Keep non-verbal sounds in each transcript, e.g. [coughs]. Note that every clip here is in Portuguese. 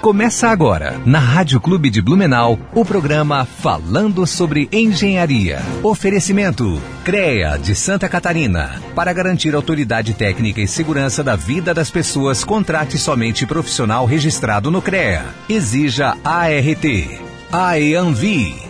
Começa agora, na Rádio Clube de Blumenau, o programa Falando sobre Engenharia. Oferecimento: CREA de Santa Catarina. Para garantir autoridade técnica e segurança da vida das pessoas, contrate somente profissional registrado no CREA. Exija ART. AEANVI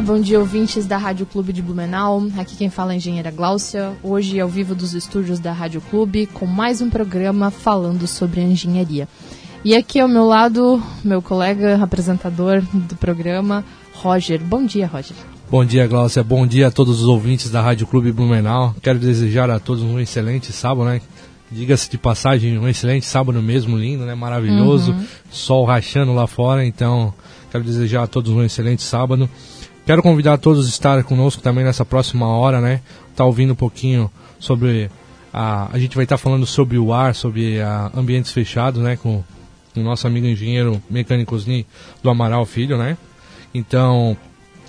Dia, bom dia ouvintes da Rádio Clube de Blumenau. Aqui quem fala é a engenheira Gláucia. Hoje ao vivo dos estúdios da Rádio Clube com mais um programa falando sobre engenharia. E aqui ao meu lado, meu colega apresentador do programa, Roger. Bom dia, Roger. Bom dia, Gláucia. Bom dia a todos os ouvintes da Rádio Clube Blumenau. Quero desejar a todos um excelente sábado, né? Diga-se de passagem, um excelente sábado mesmo, lindo, né? Maravilhoso. Uhum. Sol rachando lá fora, então quero desejar a todos um excelente sábado. Quero convidar todos a estar conosco também nessa próxima hora, né? Tá ouvindo um pouquinho sobre a a gente vai estar tá falando sobre o ar, sobre a, ambientes fechados, né, com o nosso amigo engenheiro mecânico Osni do Amaral Filho, né? Então,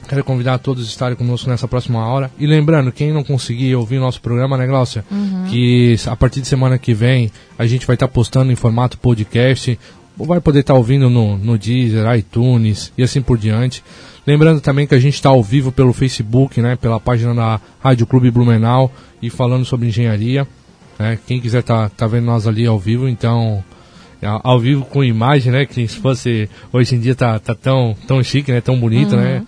quero convidar todos a estarem conosco nessa próxima hora. E lembrando, quem não conseguir ouvir o nosso programa, né, Glaucia? Uhum. Que a partir de semana que vem a gente vai estar tá postando em formato podcast. Ou vai poder estar tá ouvindo no, no Deezer, iTunes e assim por diante. Lembrando também que a gente está ao vivo pelo Facebook, né, pela página da Rádio Clube Blumenau e falando sobre engenharia. Né, quem quiser tá, tá vendo nós ali ao vivo, então ao vivo com imagem, né, que se fosse hoje em dia tá, tá tão tão chique, né, tão bonito, né. uhum. né.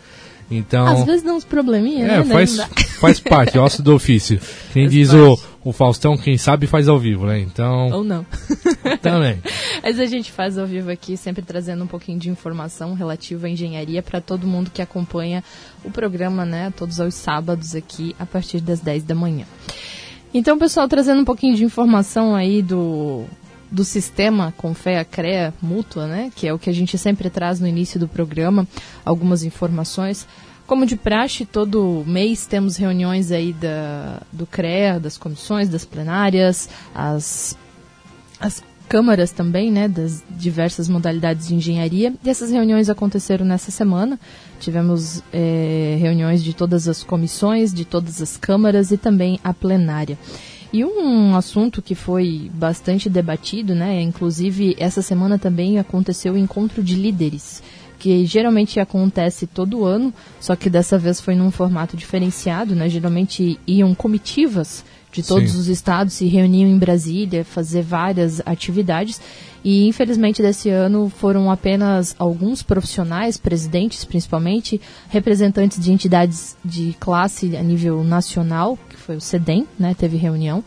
Então, Às vezes dá uns probleminhas, é, né? Faz, faz parte, [laughs] osso do ofício. Quem faz diz o, o Faustão, quem sabe faz ao vivo, né? Então. Ou não. [laughs] também. Mas a gente faz ao vivo aqui, sempre trazendo um pouquinho de informação relativa à engenharia para todo mundo que acompanha o programa, né? Todos os sábados aqui, a partir das 10 da manhã. Então, pessoal, trazendo um pouquinho de informação aí do, do sistema Confea CREA mútua, né? Que é o que a gente sempre traz no início do programa, algumas informações. Como de praxe, todo mês temos reuniões aí da, do CREA, das comissões, das plenárias, as, as câmaras também, né, das diversas modalidades de engenharia. E essas reuniões aconteceram nessa semana. Tivemos é, reuniões de todas as comissões, de todas as câmaras e também a plenária. E um assunto que foi bastante debatido, né, inclusive essa semana também aconteceu o encontro de líderes que geralmente acontece todo ano, só que dessa vez foi num formato diferenciado, né? Geralmente iam comitivas de todos Sim. os estados se reuniam em Brasília, fazer várias atividades. E infelizmente desse ano foram apenas alguns profissionais, presidentes principalmente, representantes de entidades de classe a nível nacional, que foi o CEDEM, né, teve reunião,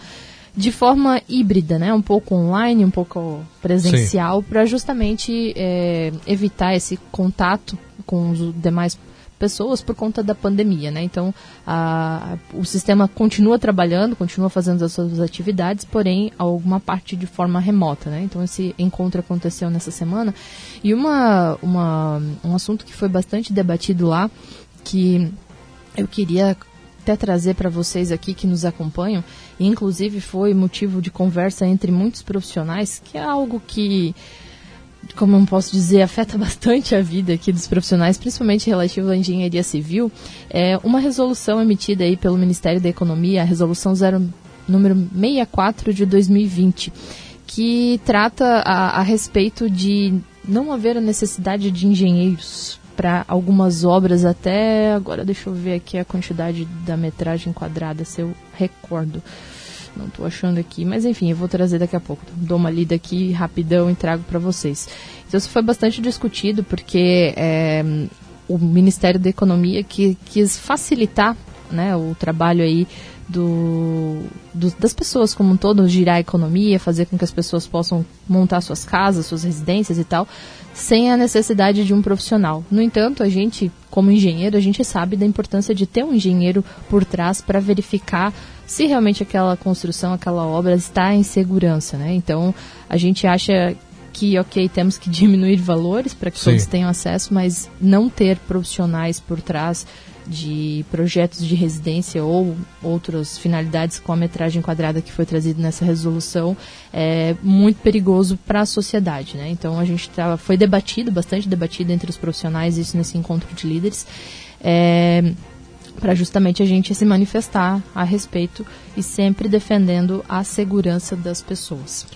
de forma híbrida, né? Um pouco online, um pouco presencial, para justamente é, evitar esse contato com os demais pessoas por conta da pandemia, né? Então, a, o sistema continua trabalhando, continua fazendo as suas atividades, porém, alguma parte de forma remota, né? Então, esse encontro aconteceu nessa semana. E uma, uma, um assunto que foi bastante debatido lá, que eu queria até trazer para vocês aqui que nos acompanham, inclusive foi motivo de conversa entre muitos profissionais, que é algo que, como eu posso dizer, afeta [laughs] bastante a vida aqui dos profissionais, principalmente relativo à engenharia civil, é uma resolução emitida aí pelo Ministério da Economia, a resolução 0, número 64 de 2020, que trata a, a respeito de não haver a necessidade de engenheiros para algumas obras até agora deixa eu ver aqui a quantidade da metragem quadrada se eu recordo. Não estou achando aqui mas enfim eu vou trazer daqui a pouco. Dou uma lida aqui rapidão e trago para vocês. Então isso foi bastante discutido porque é, o Ministério da Economia que quis facilitar né, o trabalho aí do, do, das pessoas como um todo, girar a economia, fazer com que as pessoas possam montar suas casas, suas residências e tal, sem a necessidade de um profissional. No entanto, a gente, como engenheiro, a gente sabe da importância de ter um engenheiro por trás para verificar se realmente aquela construção, aquela obra está em segurança, né? Então, a gente acha que, ok, temos que [laughs] diminuir valores para que Sim. todos tenham acesso, mas não ter profissionais por trás de projetos de residência ou outras finalidades com a metragem quadrada que foi trazida nessa resolução é muito perigoso para a sociedade, né? Então a gente tá, foi debatido, bastante debatido entre os profissionais isso nesse encontro de líderes. É, para justamente a gente se manifestar a respeito e sempre defendendo a segurança das pessoas.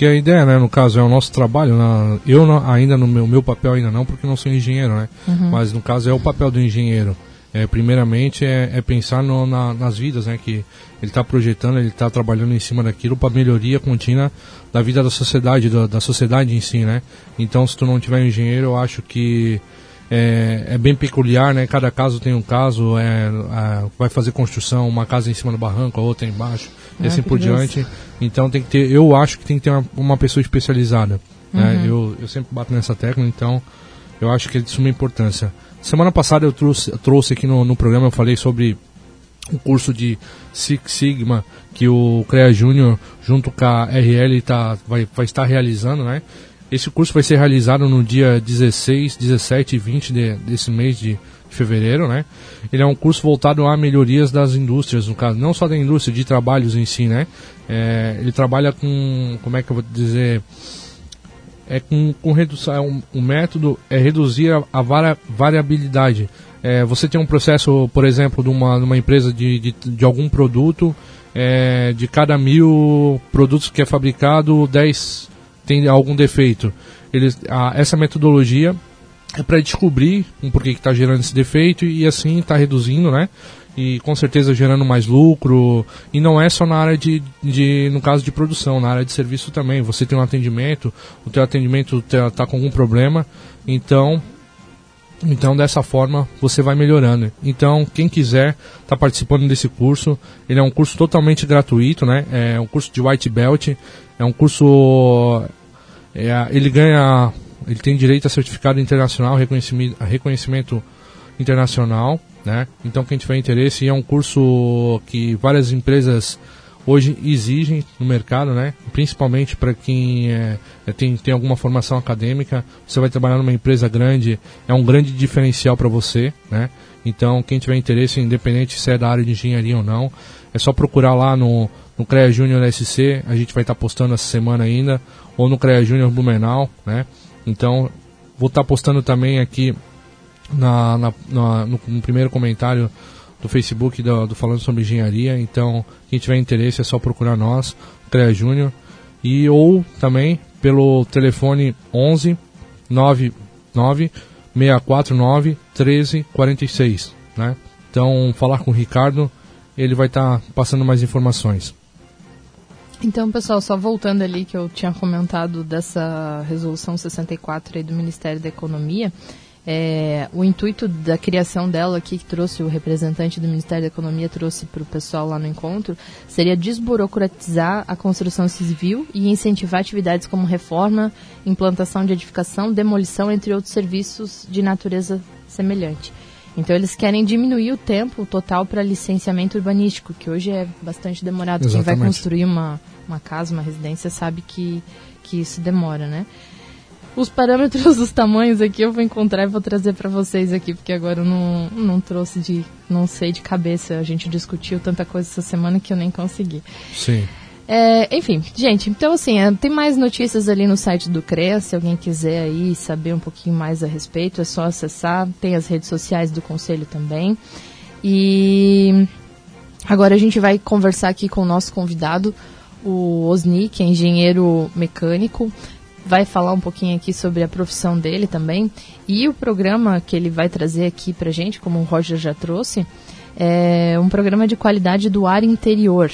Que a ideia, né, no caso, é o nosso trabalho. Na, eu não, ainda no meu, meu papel ainda não, porque não sou engenheiro, né? Uhum. Mas no caso é o papel do engenheiro. É, primeiramente é, é pensar no, na, nas vidas, né? Que ele está projetando, ele está trabalhando em cima daquilo para melhoria contínua da vida da sociedade, da, da sociedade em si, né? Então, se tu não tiver um engenheiro, eu acho que é, é, bem peculiar, né? Cada caso tem um caso, é, é, vai fazer construção, uma casa em cima do barranco, a outra embaixo, e assim por diante. Então tem que ter, eu acho que tem que ter uma, uma pessoa especializada. Né? Uhum. Né? Eu, eu sempre bato nessa tecla, então eu acho que é de suma importância. Semana passada eu trouxe, trouxe aqui no, no programa, eu falei sobre o curso de Six Sigma que o CREA Júnior junto com a RL tá, vai, vai estar realizando, né? Esse curso vai ser realizado no dia 16, 17 e 20 de, desse mês de fevereiro, né? Ele é um curso voltado a melhorias das indústrias, no caso, não só da indústria, de trabalhos em si, né? É, ele trabalha com, como é que eu vou dizer, é com, com redução, é um, um método é reduzir a, a vari, variabilidade. É, você tem um processo, por exemplo, de uma, de uma empresa de, de, de algum produto, é, de cada mil produtos que é fabricado, 10 tem algum defeito. Eles, a, essa metodologia é para descobrir um porquê que está gerando esse defeito e assim está reduzindo, né? E com certeza gerando mais lucro. E não é só na área de, de, no caso de produção, na área de serviço também. Você tem um atendimento, o teu atendimento está tá com algum problema, então então, dessa forma, você vai melhorando. Então, quem quiser estar tá participando desse curso, ele é um curso totalmente gratuito, né? É um curso de white belt, é um curso é, ele ganha, ele tem direito a certificado internacional, reconhecimento, reconhecimento internacional, né? Então quem tiver interesse, é um curso que várias empresas hoje exigem no mercado, né? Principalmente para quem é, é, tem, tem alguma formação acadêmica, você vai trabalhar numa empresa grande, é um grande diferencial para você, né? Então quem tiver interesse, independente se é da área de engenharia ou não, é só procurar lá no, no CREA Júnior SC, a gente vai estar tá postando essa semana ainda ou no CREA Júnior Blumenau, né? Então, vou estar tá postando também aqui na, na, na no, no, primeiro comentário do Facebook do, do, Falando sobre Engenharia. Então, quem tiver interesse é só procurar nós, CREA Júnior. E ou também pelo telefone 11 99 649 1346, né? Então, falar com o Ricardo, ele vai estar tá passando mais informações. Então, pessoal, só voltando ali que eu tinha comentado dessa resolução 64 aí do Ministério da Economia, é, o intuito da criação dela aqui, que trouxe o representante do Ministério da Economia, trouxe para o pessoal lá no encontro, seria desburocratizar a construção civil e incentivar atividades como reforma, implantação de edificação, demolição, entre outros serviços de natureza semelhante. Então eles querem diminuir o tempo total para licenciamento urbanístico, que hoje é bastante demorado. Exatamente. Quem vai construir uma, uma casa, uma residência, sabe que, que isso demora, né? Os parâmetros [laughs] dos tamanhos aqui eu vou encontrar e vou trazer para vocês aqui, porque agora eu não, não trouxe de. não sei de cabeça. A gente discutiu tanta coisa essa semana que eu nem consegui. Sim. É, enfim, gente, então assim, é, tem mais notícias ali no site do CREA, se alguém quiser aí saber um pouquinho mais a respeito, é só acessar, tem as redes sociais do Conselho também. E agora a gente vai conversar aqui com o nosso convidado, o Osni, que é engenheiro mecânico, vai falar um pouquinho aqui sobre a profissão dele também. E o programa que ele vai trazer aqui pra gente, como o Roger já trouxe, é um programa de qualidade do ar interior.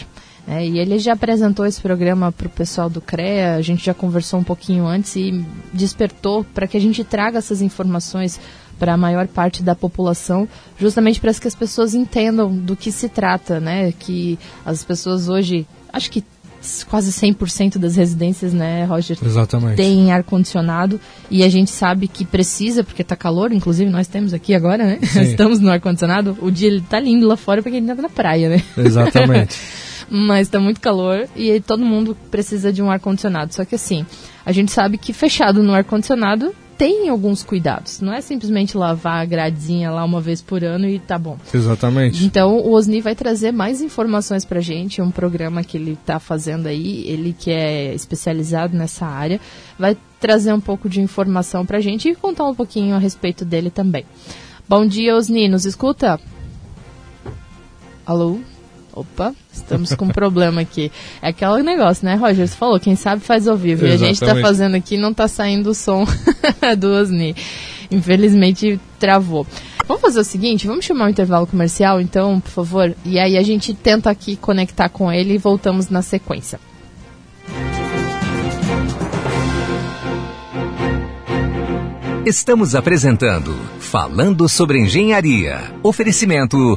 É, e ele já apresentou esse programa para o pessoal do CREA, a gente já conversou um pouquinho antes e despertou para que a gente traga essas informações para a maior parte da população, justamente para que as pessoas entendam do que se trata, né? Que as pessoas hoje, acho que quase 100% das residências, né, Roger? Exatamente. Tem ar-condicionado e a gente sabe que precisa, porque está calor, inclusive nós temos aqui agora, né? [laughs] Estamos no ar-condicionado. O dia está lindo lá fora porque ele está na praia, né? Exatamente. [laughs] Mas está muito calor e todo mundo precisa de um ar-condicionado. Só que assim, a gente sabe que fechado no ar-condicionado tem alguns cuidados. Não é simplesmente lavar a gradinha lá uma vez por ano e tá bom. Exatamente. Então o Osni vai trazer mais informações pra gente, um programa que ele tá fazendo aí, ele que é especializado nessa área, vai trazer um pouco de informação pra gente e contar um pouquinho a respeito dele também. Bom dia, Osni, nos escuta? Alô? Opa, estamos com um problema aqui. É aquele negócio, né, Roger? Você falou, quem sabe faz ao vivo. Exatamente. E a gente está fazendo aqui e não está saindo o som [laughs] do Osni. Infelizmente, travou. Vamos fazer o seguinte, vamos chamar o um intervalo comercial, então, por favor? E aí a gente tenta aqui conectar com ele e voltamos na sequência. Estamos apresentando Falando sobre Engenharia. Oferecimento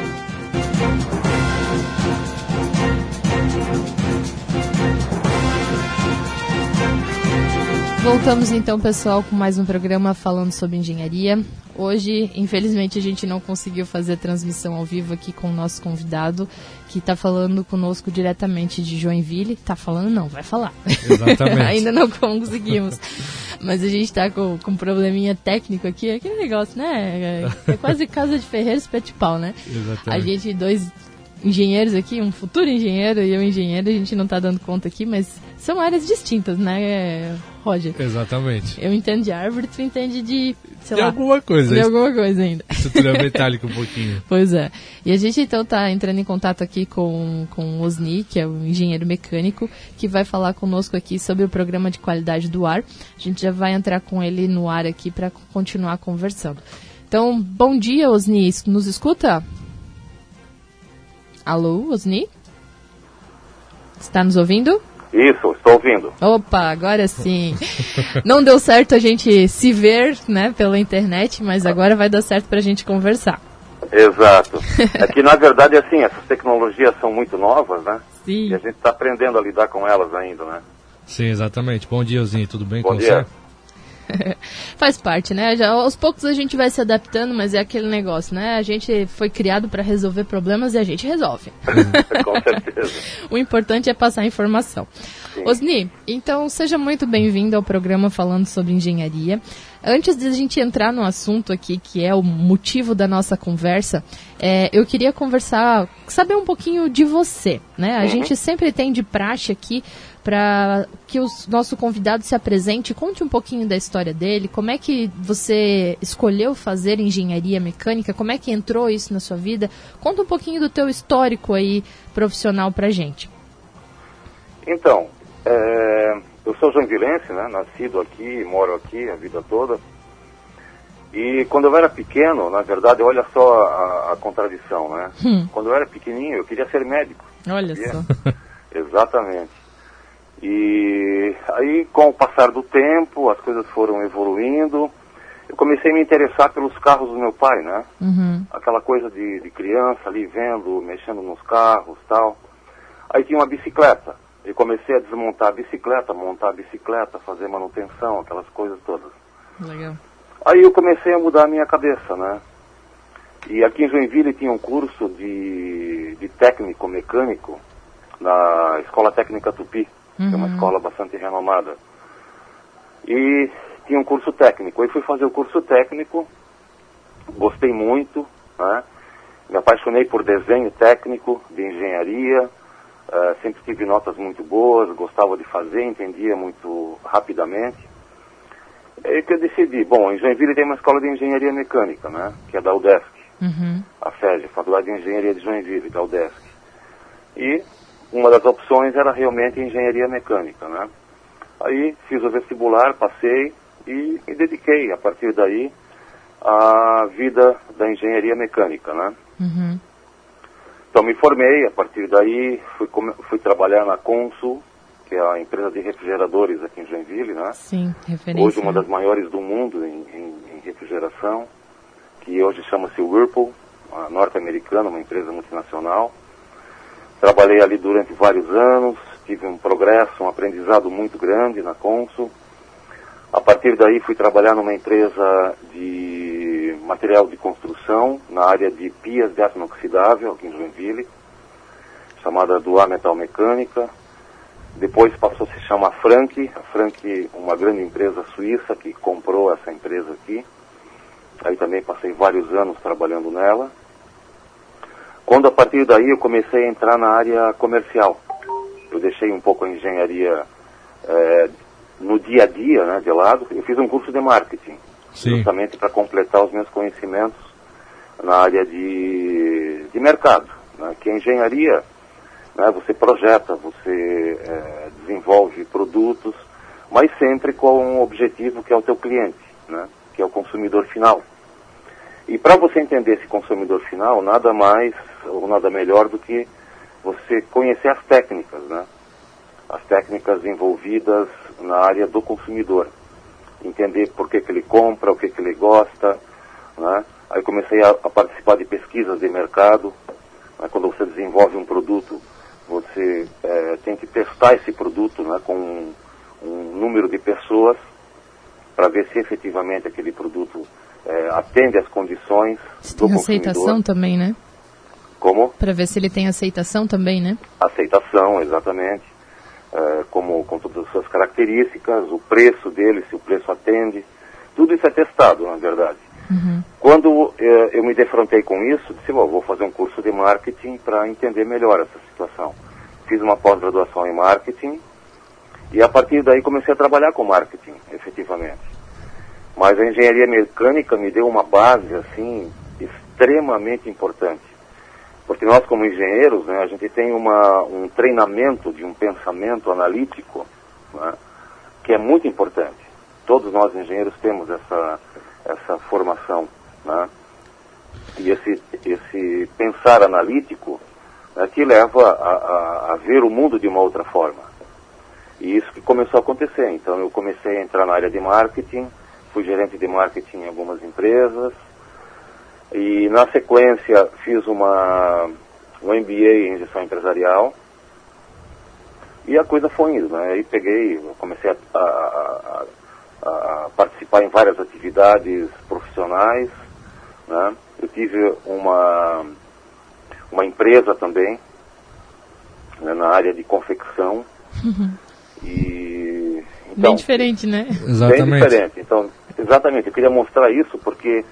Voltamos então, pessoal, com mais um programa falando sobre engenharia. Hoje, infelizmente, a gente não conseguiu fazer a transmissão ao vivo aqui com o nosso convidado, que está falando conosco diretamente de Joinville. Está falando não, vai falar. Exatamente. [laughs] Ainda não conseguimos. Mas a gente está com, com um probleminha técnico aqui, aquele negócio, né? É, é quase casa de ferreiro espete pau, né? Exatamente. A gente, dois engenheiros aqui, um futuro engenheiro e eu engenheiro, a gente não está dando conta aqui, mas são áreas distintas, né, Roger? Exatamente. Eu entendo de árvore, tu entende de, sei de lá, alguma coisa. De alguma coisa ainda. Estrutura metálica um pouquinho. [laughs] Pois é. E a gente então está entrando em contato aqui com, com o Osni, que é o engenheiro mecânico, que vai falar conosco aqui sobre o programa de qualidade do ar. A gente já vai entrar com ele no ar aqui para continuar conversando. Então, bom dia, Osni. Nos escuta? Alô, Osni? Está nos ouvindo? Isso, estou ouvindo. Opa, agora sim. [laughs] Não deu certo a gente se ver, né, pela internet, mas agora vai dar certo para a gente conversar. Exato. [laughs] É que, na verdade, assim, essas tecnologias são muito novas, né? Sim. E a gente está aprendendo a lidar com elas ainda, né? Sim, exatamente. Bom dia, Ozinho. Tudo bem Bom com dia. você? [laughs] Faz parte, né? Já, aos poucos a gente vai se adaptando, mas é aquele negócio, né? A gente foi criado para resolver problemas e a gente resolve. [laughs] com certeza. o importante é passar informação. Sim. Osni, então seja muito bem-vindo ao programa falando sobre engenharia. Antes de a gente entrar no assunto aqui, que é o motivo da nossa conversa, é, eu queria conversar, saber um pouquinho de você, né? A Uhum. gente sempre tem de praxe aqui para que o nosso convidado se apresente, conte um pouquinho da história dele, como é que você escolheu fazer engenharia mecânica, como é que entrou isso na sua vida, conta um pouquinho do teu histórico aí profissional pra gente. Então, é, eu sou joinvilense, né? Nascido aqui, moro aqui a vida toda. E quando eu era pequeno, na verdade, olha só a, a contradição, né? Hum. Quando eu era pequenininho, eu queria ser médico. Olha sabia? só. [laughs] Exatamente. E aí, com o passar do tempo, as coisas foram evoluindo. Eu comecei a me interessar pelos carros do meu pai, né? Uhum. Aquela coisa de, de criança ali vendo, mexendo nos carros tal. Aí tinha uma bicicleta. e comecei a desmontar a bicicleta, montar a bicicleta, fazer manutenção, aquelas coisas todas. Legal. Aí eu comecei a mudar a minha cabeça, né? E aqui em Joinville tinha um curso de, de técnico mecânico na Escola Técnica Tupi, que é uma Uhum. escola bastante renomada. E tinha um curso técnico. Aí fui fazer o curso técnico, gostei muito, né? Me apaixonei por desenho técnico, de engenharia, eh, sempre tive notas muito boas, gostava de fazer, entendia muito rapidamente. É que eu decidi, bom, em Joinville tem uma escola de engenharia mecânica, né? Que é da UDESC, Uhum. a FEG, Faculdade de Engenharia de Joinville, da UDESC. E uma das opções era realmente engenharia mecânica, né? Aí fiz o vestibular, passei e me dediquei a partir daí à vida da engenharia mecânica, né? Uhum. Então me formei, a partir daí fui, fui trabalhar na Consul, que é a empresa de refrigeradores aqui em Joinville, né? Sim, referência. Hoje uma das maiores do mundo em, em- em refrigeração, que hoje chama-se Whirlpool, a norte-americana, uma empresa multinacional. Trabalhei ali durante vários anos, tive um progresso, um aprendizado muito grande na Consul. A partir daí fui trabalhar numa empresa de material de construção, na área de pias de aço inoxidável, aqui em Joinville, chamada Duar Metal Mecânica. Depois passou a se chamar Frank, a Frank, uma grande empresa suíça que comprou essa empresa aqui. Aí também passei vários anos trabalhando nela. Quando a partir daí eu comecei a entrar na área comercial. Eu deixei um pouco a engenharia eh, no dia a dia, né, de lado. Eu fiz um curso de marketing, Sim. justamente para completar os meus conhecimentos na área de, de mercado. Né, que a engenharia, né, você projeta, você eh, desenvolve produtos, mas sempre com um objetivo que é o teu cliente, né, que é o consumidor final. E para você entender esse consumidor final, nada mais ou nada melhor do que você conhecer as técnicas, né? As técnicas envolvidas na área do consumidor. Entender por que, que ele compra, o que, que ele gosta, né? Aí comecei a, a participar de pesquisas de mercado. né? Quando você desenvolve um produto, você eh, tem que testar esse produto né, com um, um número de pessoas para ver se efetivamente aquele produto eh, atende às condições Se do tem consumidor. aceitação também, né? Como Pra ver se ele tem aceitação também, né? aceitação, exatamente, eh, como com todas as suas características, o preço dele, se o preço atende, tudo isso é testado, na verdade. Uhum. Quando eh, eu me defrontei com isso, disse, "Bom, vou fazer um curso de marketing para entender melhor essa situação. Fiz uma pós-graduação em marketing e a partir daí comecei a trabalhar com marketing, efetivamente. Mas a engenharia mecânica me deu uma base, assim, extremamente importante. Porque nós, como engenheiros, né, a gente tem uma, um treinamento de um pensamento analítico né, que é muito importante. Todos nós, engenheiros, temos essa, essa formação. Né? E esse, esse pensar analítico né, leva a, a, a ver o mundo de uma outra forma. E isso que começou a acontecer. Então, eu comecei a entrar na área de marketing, fui gerente de marketing em algumas empresas, e na sequência fiz uma, um MBA em gestão empresarial. E a coisa foi indo, né? Aí peguei, comecei a, a- a- a participar em várias atividades profissionais, né? Eu tive uma, uma empresa também, né, na área de confecção. E, então, Bem diferente, né? Bem Exatamente. diferente. Então, exatamente, eu queria mostrar isso porque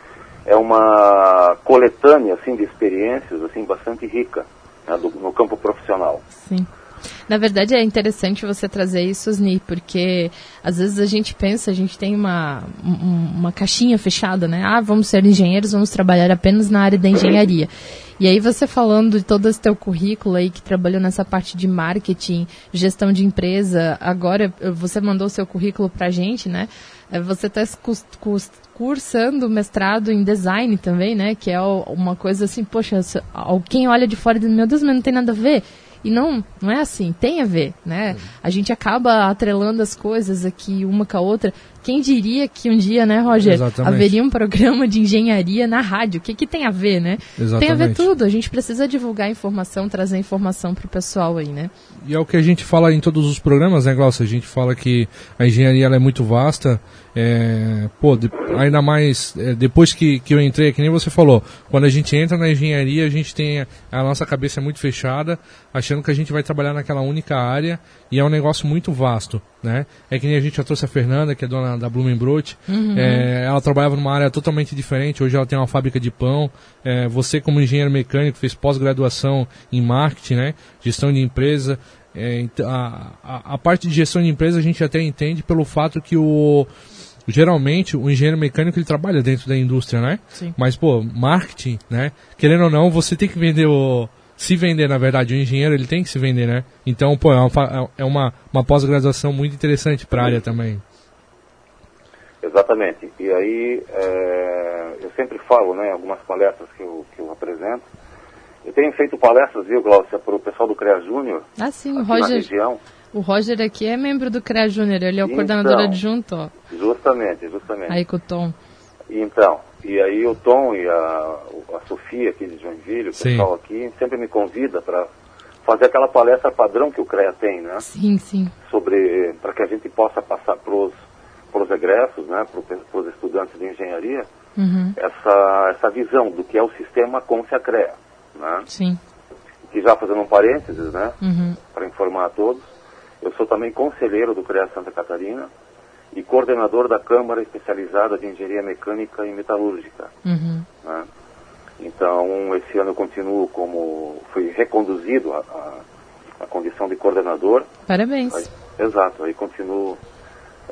é uma coletânea assim de experiências assim bastante rica né, do- no campo profissional. Sim. Na verdade é interessante você trazer isso, Osni, porque às vezes a gente pensa, a gente tem uma, um- uma caixinha fechada, né? Ah, vamos ser engenheiros, vamos trabalhar apenas na área da engenharia. E aí você falando de todo esse teu currículo aí que trabalhou nessa parte de marketing, gestão de empresa, agora você mandou o seu currículo pra gente, né? Eh, Você está cursando mestrado em design também, né? Que é uma coisa assim, poxa, quem olha de fora diz, meu Deus, mas não tem nada a ver. E não, não é assim, tem a ver, né? A gente acaba atrelando as coisas aqui uma com a outra. Quem diria que um dia, né, Roger, Exatamente. haveria um programa de engenharia na rádio? O que, que tem a ver, né? Tem a ver Exatamente. tudo. A gente precisa divulgar informação, trazer informação pro pessoal aí, né? E é o que a gente fala em todos os programas, né, Glaucio? A gente fala que a engenharia é muito vasta. É, pô, de- ainda mais é, depois que, que eu entrei, que nem você falou, quando a gente entra na engenharia, a gente tem a, a nossa cabeça muito fechada, achando que a gente vai trabalhar naquela única área, e é um negócio muito vasto, né? É que nem a gente já trouxe a Fernanda, que é dona da Blumenbrot, é, ela trabalhava numa área totalmente diferente, hoje ela tem uma fábrica de pão, é, você como engenheiro mecânico fez pós-graduação em marketing, né? Gestão de empresa, é, ent- a, a, a parte de gestão de empresa a gente até entende pelo fato que o geralmente o engenheiro mecânico ele trabalha dentro da indústria, né? Sim. Mas pô, marketing, né? Querendo ou não, você tem que vender o se vender, na verdade, o engenheiro ele tem que se vender, né? Então, pô, é uma, é uma, uma pós-graduação muito interessante para a área também. Exatamente. E aí, é, eu sempre falo, né, em algumas palestras que eu, que eu apresento, eu tenho feito palestras, viu, Glaucia, para o pessoal do CREA Júnior, Ah, sim, aqui na Roger, região. O Roger aqui é membro do CREA Júnior, ele é o Então. coordenador adjunto, ó, Justamente, justamente. aí com o Tom. Então, e aí o Tom e a, a Sofia aqui de Joinville, o Sim. pessoal aqui, sempre me convida para fazer aquela palestra padrão que o CREA tem, né? Sim, sim. Sobre, para que a gente possa passar para os egressos, né? Para os estudantes de engenharia, Uhum, essa, essa visão do que é o sistema CREA, né? sim. Que já fazendo um parênteses, né? Uhum, Para informar a todos, eu sou também conselheiro do CREA Santa Catarina e coordenador da Câmara Especializada de Engenharia Mecânica e Metalúrgica. uhum. né? Então, esse ano eu continuo como, fui reconduzido a, a, a condição de coordenador. Parabéns. Aí, exato, aí continuo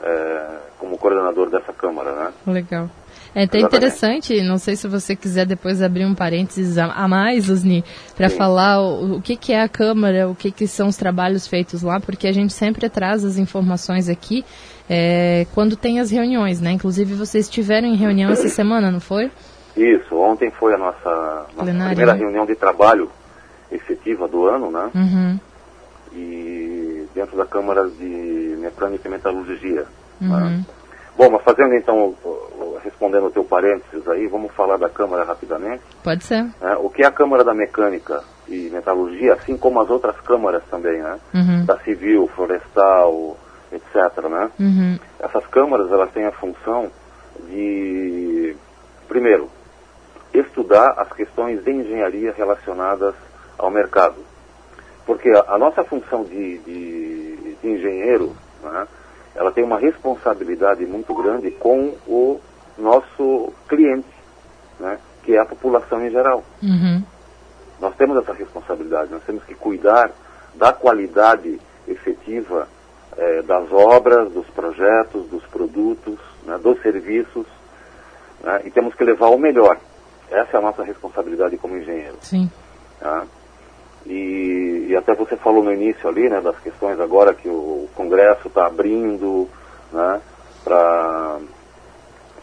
é, como coordenador dessa Câmara, né? Legal. É até interessante, não sei se você quiser depois abrir um parênteses a, mais, Osni, para falar o, o que, que é a Câmara, o que, que são os trabalhos feitos lá, porque a gente sempre traz as informações aqui é, quando tem as reuniões, né? Inclusive vocês estiveram em reunião essa semana, não foi? Isso, ontem foi a nossa, nossa primeira né? reunião de trabalho efetiva do ano, né? Uhum, E dentro da Câmara de Mecânica e Metalurgia. uhum. né? Bom, mas fazendo então, respondendo o teu parênteses aí, vamos falar da Câmara rapidamente. Pode ser. né? O que é a Câmara da Mecânica e Metalurgia, assim como as outras câmaras também, né? Uhum, Da civil, florestal, etc, né? uhum, Essas câmaras, elas têm a função de, primeiro, estudar as questões de engenharia relacionadas ao mercado. Porque a, a nossa função de, de, de engenheiro, né, ela tem uma responsabilidade muito grande com o nosso cliente, né, que é a população em geral. uhum, Nós temos essa responsabilidade, nós temos que cuidar da qualidade efetiva eh, das obras, dos projetos, dos produtos, né, dos serviços, né, e temos que levar o melhor. Essa é a nossa responsabilidade como engenheiro. sim. tá? E, e até você falou no início ali, né, das questões agora que o Congresso está abrindo, né, para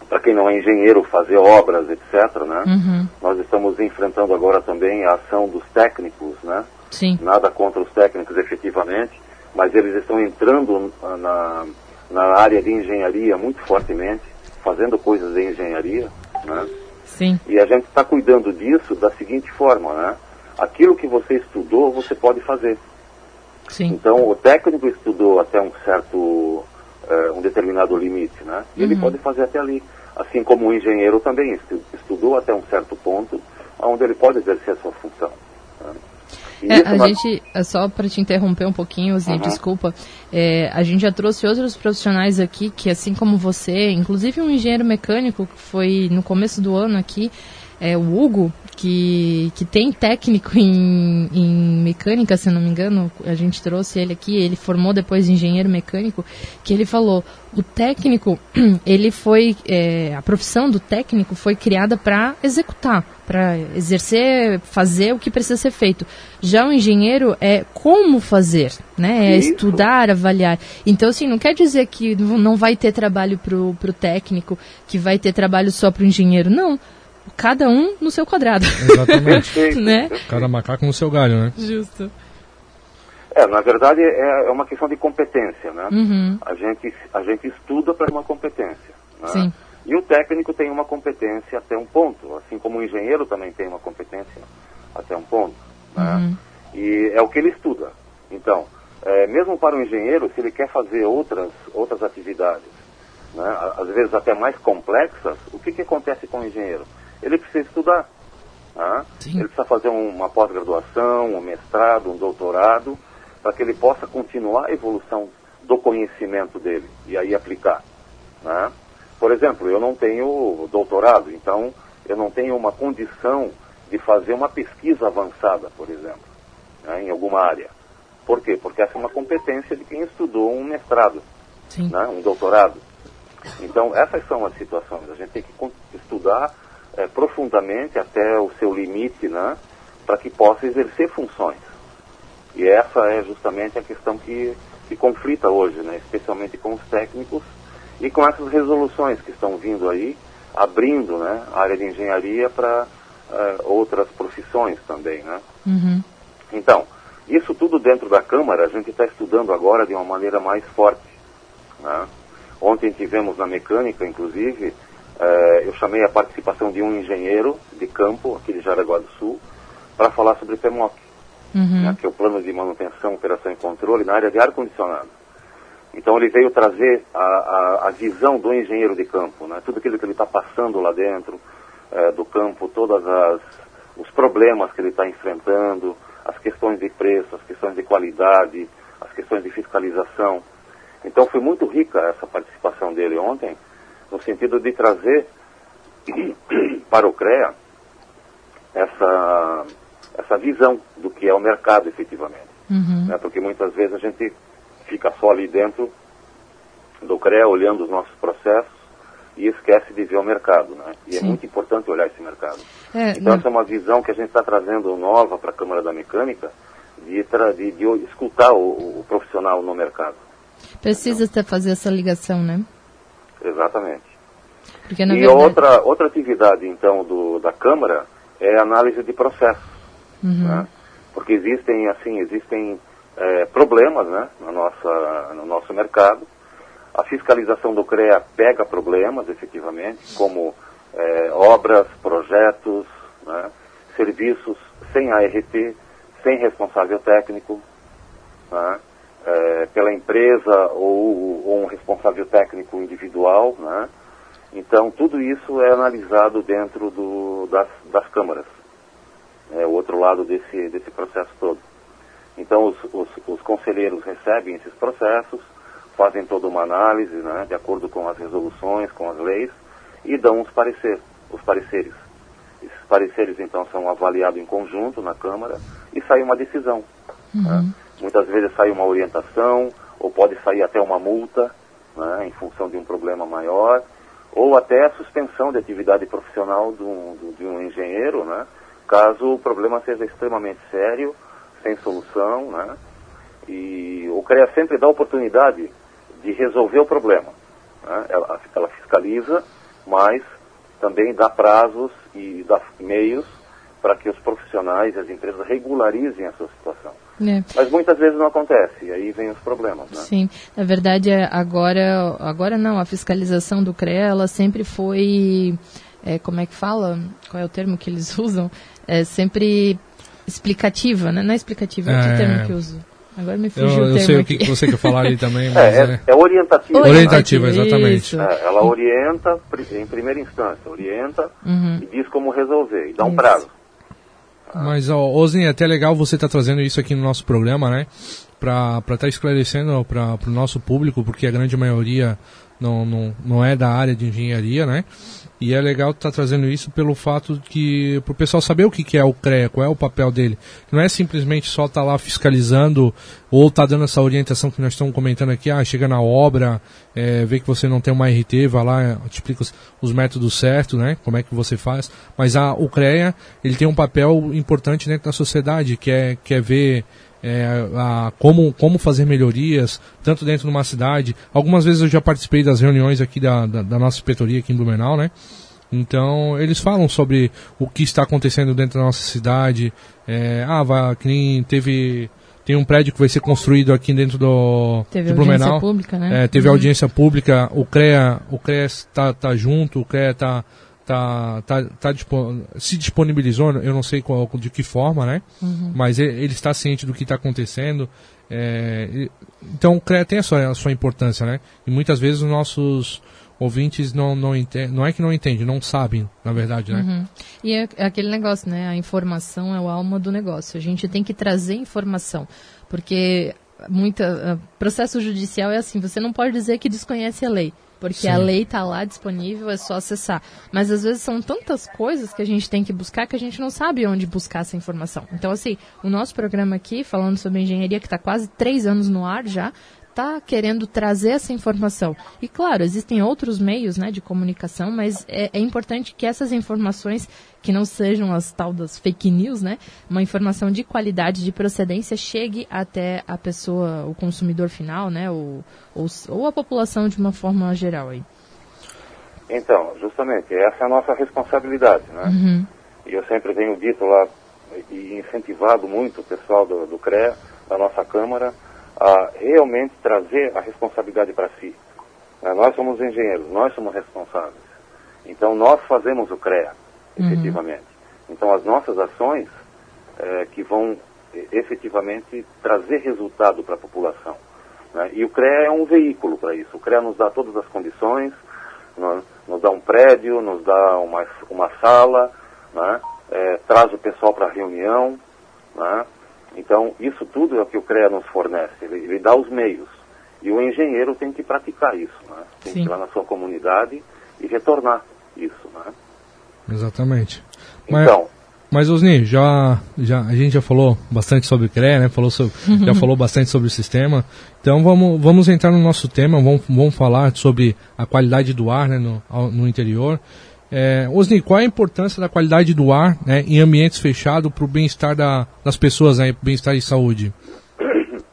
para quem não é engenheiro fazer obras, etc, né? Uhum, Nós estamos enfrentando agora também a ação dos técnicos, né? sim. Nada contra os técnicos efetivamente, mas eles estão entrando na, na área de engenharia muito fortemente, fazendo coisas de engenharia, né? Sim. E a gente está cuidando disso da seguinte forma, né? Aquilo que você estudou, você pode fazer. Sim. Então, o técnico estudou até um certo, eh, um determinado limite, né? E ele pode fazer até ali. Assim como o engenheiro também estu- estudou até um certo ponto, onde ele pode exercer a sua função. né? É, a nós- gente, é só para te interromper um pouquinho, Zi, Uhum. desculpa. É, a gente já trouxe outros profissionais aqui que, assim como você, inclusive um engenheiro mecânico que foi no começo do ano aqui, é, o Hugo, que, que tem técnico em, em mecânica, se não me engano, a gente trouxe ele aqui, ele formou depois de engenheiro mecânico, que ele falou, o técnico, [clears throat] ele foi, é, a profissão do técnico foi criada para executar, para exercer, fazer o que precisa ser feito. Já o engenheiro é como fazer, né? É Isso. estudar, avaliar. Então, assim, não quer dizer que não vai ter trabalho pro, pro técnico, que vai ter trabalho só pro engenheiro. Não. Cada um no seu quadrado. Exatamente. [laughs] Né? Cada macaco no seu galho, né? Justo. É, na verdade é, é uma questão de competência, né? Uhum. A, gente, a gente estuda para uma competência. Né? Sim. E o técnico tem uma competência até um ponto, assim como o engenheiro também tem uma competência até um ponto. Né? Uhum. E é o que ele estuda. Então, é, mesmo para o engenheiro, se ele quer fazer outras, outras atividades, né, às vezes até mais complexas, o que, que acontece com o engenheiro? Ele precisa estudar. Né? Ele precisa fazer uma pós-graduação, um mestrado, um doutorado, para que ele possa continuar a evolução do conhecimento dele e aí aplicar. Né? Por exemplo, eu não tenho doutorado, então eu não tenho uma condição de fazer uma pesquisa avançada, por exemplo, né, em alguma área. Por quê? Porque essa é uma competência de quem estudou um mestrado, né, um doutorado. Então, essas são as situações. A gente tem que estudar é, profundamente até o seu limite, né, para que possa exercer funções. E essa é justamente a questão que, que conflita hoje, né, especialmente com os técnicos e com essas resoluções que estão vindo aí, abrindo né, a área de engenharia para uh, outras profissões também. Né? Uhum. Então, isso tudo dentro da Câmara a gente está estudando agora de uma maneira mais forte. Né? Ontem tivemos na mecânica, inclusive, eu chamei a participação de um engenheiro de campo, aqui de Jaraguá do Sul, para falar sobre PMOC, uhum. né, que é o Plano de Manutenção, Operação e Controle na área de ar-condicionado. Então ele veio trazer a, a, a, visão do engenheiro de campo, né? tudo aquilo que ele está passando lá dentro é, do campo, todos os problemas que ele está enfrentando, as questões de preço, as questões de qualidade, as questões de fiscalização. Então foi muito rica essa participação dele ontem, no sentido de trazer [clears throat] para o CREA essa, essa visão do que é o mercado efetivamente. Uhum. Né? Porque muitas vezes a gente fica só ali dentro do CREA olhando os nossos processos e esquece de ver o mercado, né? E é Sim. é muito importante olhar esse mercado. É, então não... essa é uma visão que a gente está trazendo nova para a Câmara da Mecânica de, de, de escutar o, o, profissional no mercado. Precisa então, fazer essa ligação, né? Exatamente. Porque, e verdade... outra, outra atividade, então, do, da Câmara é análise de processos. Uhum. Né? Porque existem, assim, existem é, problemas né, na nossa, no nosso mercado. A fiscalização do CREA pega problemas, efetivamente, como é, obras, projetos, né, serviços sem ART, sem responsável técnico, né, é, pela empresa ou, ou, um responsável técnico individual. Né. Então, tudo isso é analisado dentro do, das, das câmaras. É o outro lado desse, desse processo todo. Então, os, os, os conselheiros recebem esses processos, fazem toda uma análise, né, de acordo com as resoluções, com as leis, e dão os, parecer, os pareceres. Esses pareceres, então, são avaliados em conjunto na Câmara e sai uma decisão. Uhum. Né? Muitas vezes sai uma orientação, ou pode sair até uma multa, né, em função de um problema maior, ou até a suspensão de atividade profissional de um, de um engenheiro, né, caso o problema seja extremamente sério sem solução, né? E o CREA sempre dá oportunidade de resolver o problema. Né? Ela, ela fiscaliza, mas também dá prazos e dá meios para que os profissionais e as empresas regularizem a sua situação. É. Mas muitas vezes não acontece, e aí vem os problemas. Né? Sim, na verdade, é, agora, agora não, a fiscalização do CREA, ela sempre foi, é, como é que fala? Qual é o termo que eles [laughs] usam? É sempre explicativa, né? Não é explicativa, é, que termo que eu uso? Agora me fugiu eu, o termo Eu sei aqui. o que você quer falar ali também, [laughs] mas é, é, é orientativa. Orientativa, exatamente. É, ela orienta em primeira instância, orienta uhum. e diz como resolver, e dá um isso. prazo. Mas, ó, Ozinho, é até legal você estar tá trazendo isso aqui no nosso programa, né? Para estar tá esclarecendo para o nosso público, porque a grande maioria não, não, não é da área de engenharia, né? E é legal estar tá trazendo isso pelo fato que para o pessoal saber o que, que é o CREA, qual é o papel dele. Não é simplesmente só estar tá lá fiscalizando ou estar tá dando essa orientação que nós estamos comentando aqui, ah, chega na obra, é, vê que você não tem uma RT, vai lá, te explica os, os, métodos certos, né? Como é que você faz. Mas a, o CREA, ele tem um papel importante dentro da sociedade, que é, que é ver é, a, como, como fazer melhorias, tanto dentro de uma cidade. Algumas vezes eu já participei das reuniões aqui da, da, da nossa inspetoria aqui em Blumenau, né? Então, eles falam sobre o que está acontecendo dentro da nossa cidade. É, ah, vai, que nem teve tem um prédio que vai ser construído aqui dentro do teve de Blumenau. audiência pública, né? É, teve Uhum. audiência pública, o CREA, o CREA tá, tá junto, o CREA tá, tá, tá, tá se disponibilizou, eu não sei qual, de que forma, né? Uhum. Mas ele, ele está ciente do que está acontecendo. é, então o CREA tem a sua, a sua importância, né? E muitas vezes os nossos ouvintes não, não entendem, não é que não entendem, não sabem, na verdade, né? Uhum. E é é aquele negócio, né? A informação é o alma do negócio. A gente tem que trazer informação, porque muita uh, processo judicial é assim. Você não pode dizer que desconhece a lei, porque Sim. a lei está lá disponível, é só acessar. Mas às vezes são tantas coisas que a gente tem que buscar que a gente não sabe onde buscar essa informação. Então assim, o nosso programa aqui falando sobre engenharia que está quase três anos no ar já está querendo trazer essa informação. E claro, existem outros meios né, de comunicação, mas é, é importante que essas informações, que não sejam as tal das fake news, né, uma informação de qualidade, de procedência, chegue até a pessoa, o consumidor final, né, ou, ou, ou a população de uma forma geral. Aí. Então, justamente, essa é a nossa responsabilidade, né? Uhum. E eu sempre tenho dito lá e incentivado muito o pessoal do, do CREA, da nossa Câmara, a realmente trazer a responsabilidade para si. Né? Nós somos engenheiros, nós somos responsáveis. Então nós fazemos o CREA, efetivamente. Então as nossas ações eh, que vão efetivamente trazer resultado para a população. né? E o CREA é um veículo para isso. O CREA nos dá todas as condições, nos, nos dá um prédio, nos dá uma, uma sala, né? Eh, traz o pessoal para reunião. Né? Então, isso tudo é o que o CREA nos fornece. Ele, ele dá os meios. E o engenheiro tem que praticar isso. Né? Tem Sim. que ir lá na sua comunidade e retornar isso. Né? Exatamente. Mas, Então, mas Osni, já, já, a gente já falou bastante sobre o CREA, né? Falou sobre, já falou bastante sobre o sistema. Então vamos, vamos entrar no nosso tema, vamos, vamos falar sobre a qualidade do ar né, no, no interior. É, Osni, qual é a importância da qualidade do ar né, em ambientes fechados para o bem-estar da- das pessoas, né, bem-estar e saúde? [coughs]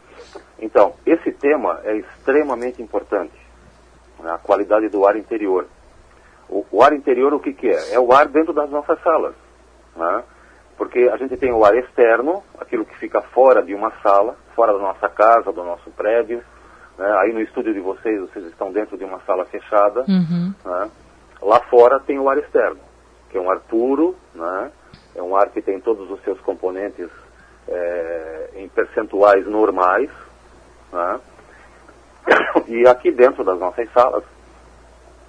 Então, esse tema é extremamente importante, né, a qualidade do ar interior. O, o ar interior, o que, que é? É o ar dentro das nossas salas. Né? Porque a gente tem o ar externo, aquilo que fica fora de uma sala, fora da nossa casa, do nosso prédio. né? Aí no estúdio de vocês, vocês estão dentro de uma sala fechada. Uhum. né? Lá fora tem o ar externo, que é um ar puro, né? é um ar que tem todos os seus componentes eh, em percentuais normais. né? [coughs] E aqui dentro das nossas salas,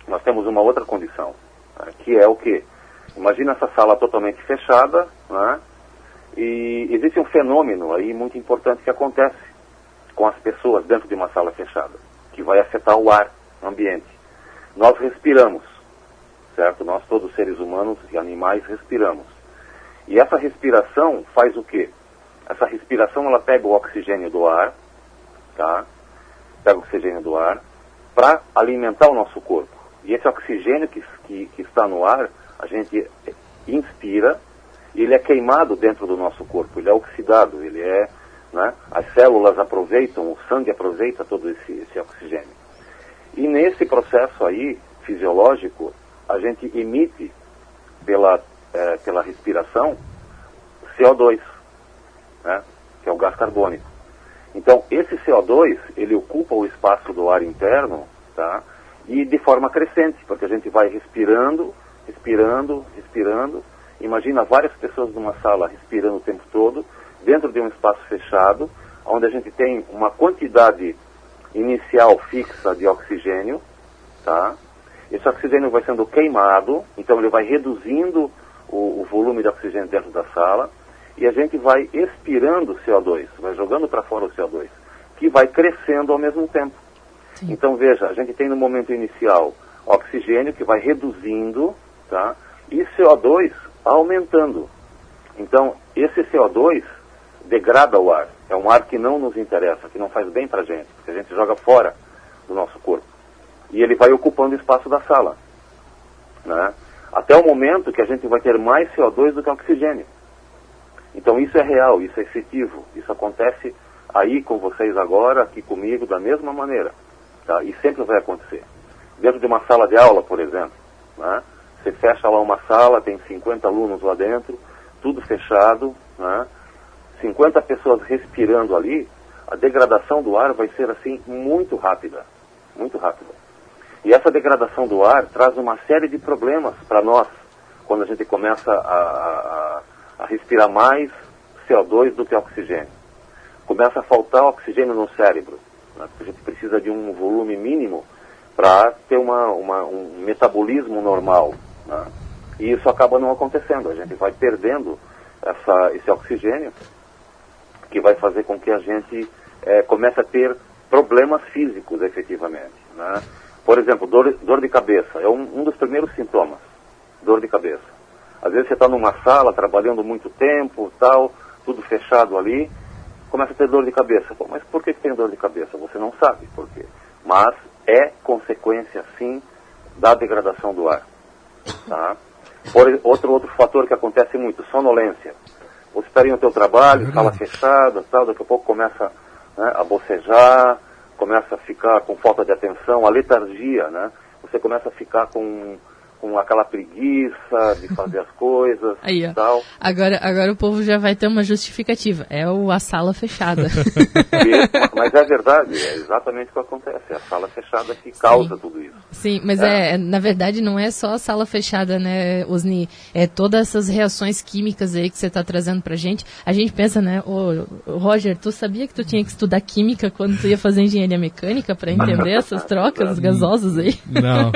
nós temos uma outra condição, né? que é o que? Imagina essa sala totalmente fechada, né? e existe um fenômeno aí muito importante que acontece com as pessoas dentro de uma sala fechada, que vai afetar o ar ambiente. Nós respiramos, certo? Nós todos seres humanos e animais respiramos. E essa respiração faz o quê? Essa respiração ela pega o oxigênio do ar, tá? Pega o oxigênio do ar para alimentar o nosso corpo. E esse oxigênio que, que, que está no ar, a gente inspira e ele é queimado dentro do nosso corpo, ele é oxidado, ele é, né? As células aproveitam, o sangue aproveita todo esse, esse oxigênio. E nesse processo aí, fisiológico, a gente emite pela, eh, pela respiração CO2, né? que é o gás carbônico. Então, esse CO2, ele ocupa o espaço do ar interno, tá? E de forma crescente, porque a gente vai respirando, respirando, respirando. Imagina várias pessoas numa sala respirando o tempo todo, dentro de um espaço fechado, onde a gente tem uma quantidade inicial fixa de oxigênio, tá? Esse oxigênio vai sendo queimado, então ele vai reduzindo o, o volume de oxigênio dentro da sala e a gente vai expirando o CO2, vai jogando para fora o CO2, que vai crescendo ao mesmo tempo. Sim. Então veja, a gente tem no momento inicial oxigênio que vai reduzindo, tá? E CO2 aumentando. Então esse CO2 degrada o ar. É um ar que não nos interessa, que não faz bem para a gente, porque a gente joga fora do nosso corpo. E ele vai ocupando o espaço da sala. Né? Até o momento que a gente vai ter mais CO2 do que oxigênio. Então isso é real, isso é efetivo, isso acontece aí com vocês agora, aqui comigo, da mesma maneira. Tá? E sempre vai acontecer. Dentro de uma sala de aula, por exemplo, né? você fecha lá uma sala, tem 50 alunos lá dentro, tudo fechado, né? 50 pessoas respirando ali, a degradação do ar vai ser assim muito rápida, muito rápida. E essa degradação do ar traz uma série de problemas para nós, quando a gente começa a, a, a respirar mais CO2 do que oxigênio. Começa a faltar oxigênio no cérebro. Né? A gente precisa de um volume mínimo para ter uma, uma, um metabolismo normal. Né? E isso acaba não acontecendo. A gente vai perdendo essa, esse oxigênio, que vai fazer com que a gente é, comece a ter problemas físicos, efetivamente. Né? Por exemplo, dor, dor de cabeça é um, um dos primeiros sintomas. Dor de cabeça. Às vezes você está numa sala trabalhando muito tempo, tal, tudo fechado ali, começa a ter dor de cabeça. Mas por que, que tem dor de cabeça? Você não sabe por quê. Mas é consequência, sim, da degradação do ar. Tá? Por, outro, outro fator que acontece muito, sonolência. Você está no teu trabalho, é sala fechada, tal, daqui a pouco começa né, a bocejar, começa a ficar com falta de atenção, a letargia, né? Você começa a ficar com com aquela preguiça de fazer as coisas [laughs] Aí, e tal. Agora, agora o povo já vai ter uma justificativa. É o, a sala fechada. [laughs] E, mas é verdade, é exatamente o que acontece. É a sala fechada que causa Sim. tudo isso. Sim, mas é. é. na verdade não é só a sala fechada, né, Osni? É todas essas reações químicas aí que você está trazendo pra gente. A gente pensa, né, ô, Roger, tu sabia que tu tinha que estudar química quando tu ia fazer engenharia mecânica para entender [laughs] essas trocas gasosas aí? Não.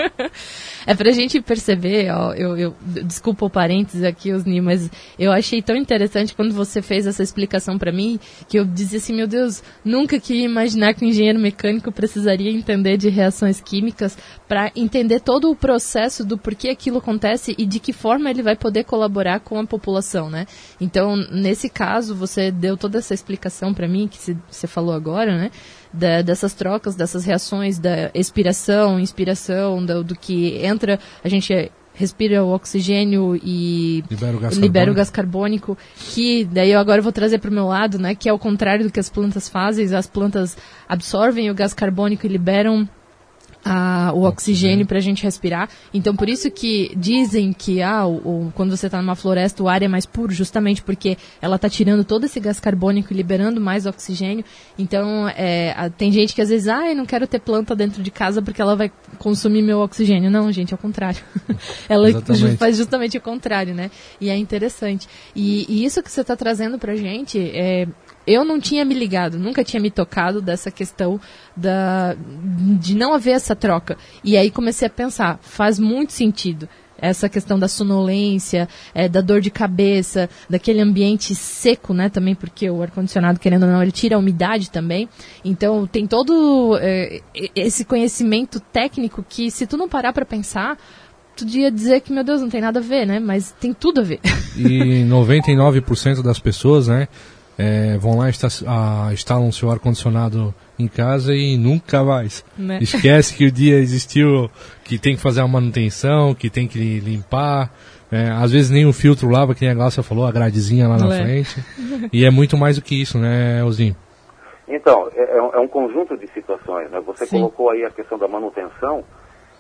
É pra gente perceber, ó, eu, eu desculpa o parênteses aqui, Osni, mas eu achei tão interessante quando você fez essa explicação para mim, que eu dizia assim, meu Deus, nunca que imaginar que o engenheiro mecânico precisaria entender de reações químicas para entender todo o processo do porquê aquilo acontece e de que forma ele vai poder colaborar com a população, né? Então, nesse caso, você deu toda essa explicação para mim que você falou agora, né? Da, dessas trocas, dessas reações da expiração, inspiração, do, do que entra, a gente respira o oxigênio e Libera o gás libera carbônico. o gás carbônico, que daí eu agora vou trazer para o meu lado, né, que é o contrário do que as plantas fazem, as plantas absorvem o gás carbônico e liberam a- o oxigênio para a gente respirar. Então, por isso que dizem que ah, o, o- quando você está numa floresta o ar é mais puro, justamente porque ela está tirando todo esse gás carbônico e liberando mais oxigênio. Então, é, a- tem gente que às vezes, ah, eu não quero ter planta dentro de casa porque ela vai consumir meu oxigênio. Não, gente, é o contrário. [laughs] ela Exatamente. faz justamente o contrário, né? E é interessante. E, e isso que você está trazendo para gente é, eu não tinha me ligado, nunca tinha me tocado dessa questão da, de não haver essa troca. E aí comecei a pensar, faz muito sentido. Essa questão da sonolência, é, da dor de cabeça, daquele ambiente seco, né, também, porque o ar-condicionado, querendo ou não, ele tira a umidade também. Então, tem todo é, esse conhecimento técnico que, se tu não parar para pensar, tu ia dizer que, meu Deus, não tem nada a ver, né? Mas tem tudo a ver. E [laughs] 99% das pessoas, né, é, vão lá e ah, instalam seu ar-condicionado em casa e nunca mais. Né? [laughs] Esquece que o dia existiu, que tem que fazer a manutenção, que tem que limpar. né, às vezes nem o filtro lava, que nem a Glaucia falou, a gradezinha lá na É. frente. [laughs] E é muito mais do que isso, né, Ozinho? Então, é, é um- é um conjunto de situações. Né? Você Sim. colocou aí a questão da manutenção,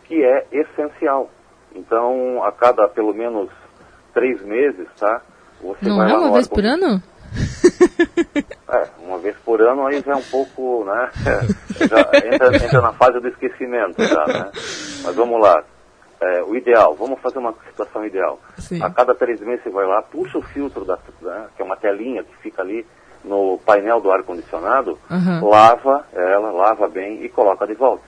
que é essencial. Então, a cada pelo menos três meses, tá? Você Não vai é lá uma vez por ano? [laughs] É, uma vez por ano aí já é um pouco, né? já entra, entra na fase do esquecimento já, né? Mas vamos lá. É, o ideal, vamos fazer uma situação ideal. Sim. A cada três meses você vai lá, puxa o filtro, da, né, que é uma telinha que fica ali no painel do ar-condicionado, Aham. lava ela, lava bem e coloca de volta.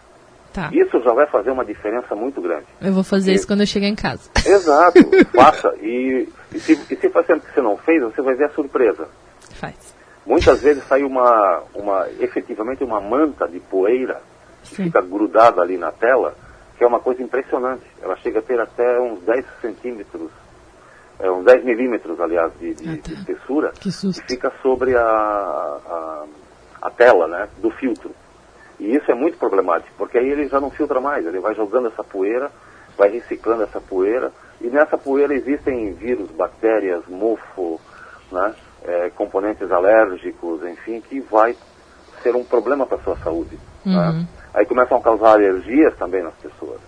Tá. Isso já vai fazer uma diferença muito grande. Eu vou fazer E- isso quando eu chegar em casa. [laughs] Exato, faça. E, e, se, e se faz tempo que você não fez, você vai ver a surpresa. Faz. Muitas vezes sai uma, uma, efetivamente uma manta de poeira que Sim. fica grudada ali na tela, que é uma coisa impressionante. Ela chega a ter até uns 10 centímetros, é, uns 10 milímetros, aliás, de, de, Ah, tá. de espessura, Que que fica sobre a, a, a tela né, do filtro. E isso é muito problemático, porque aí ele já não filtra mais, ele vai jogando essa poeira, vai reciclando essa poeira, e nessa poeira existem vírus, bactérias, mofo, né, é, componentes alérgicos, enfim, que vai ser um problema para a sua saúde. Uhum. né? Aí começam a causar alergias também nas pessoas,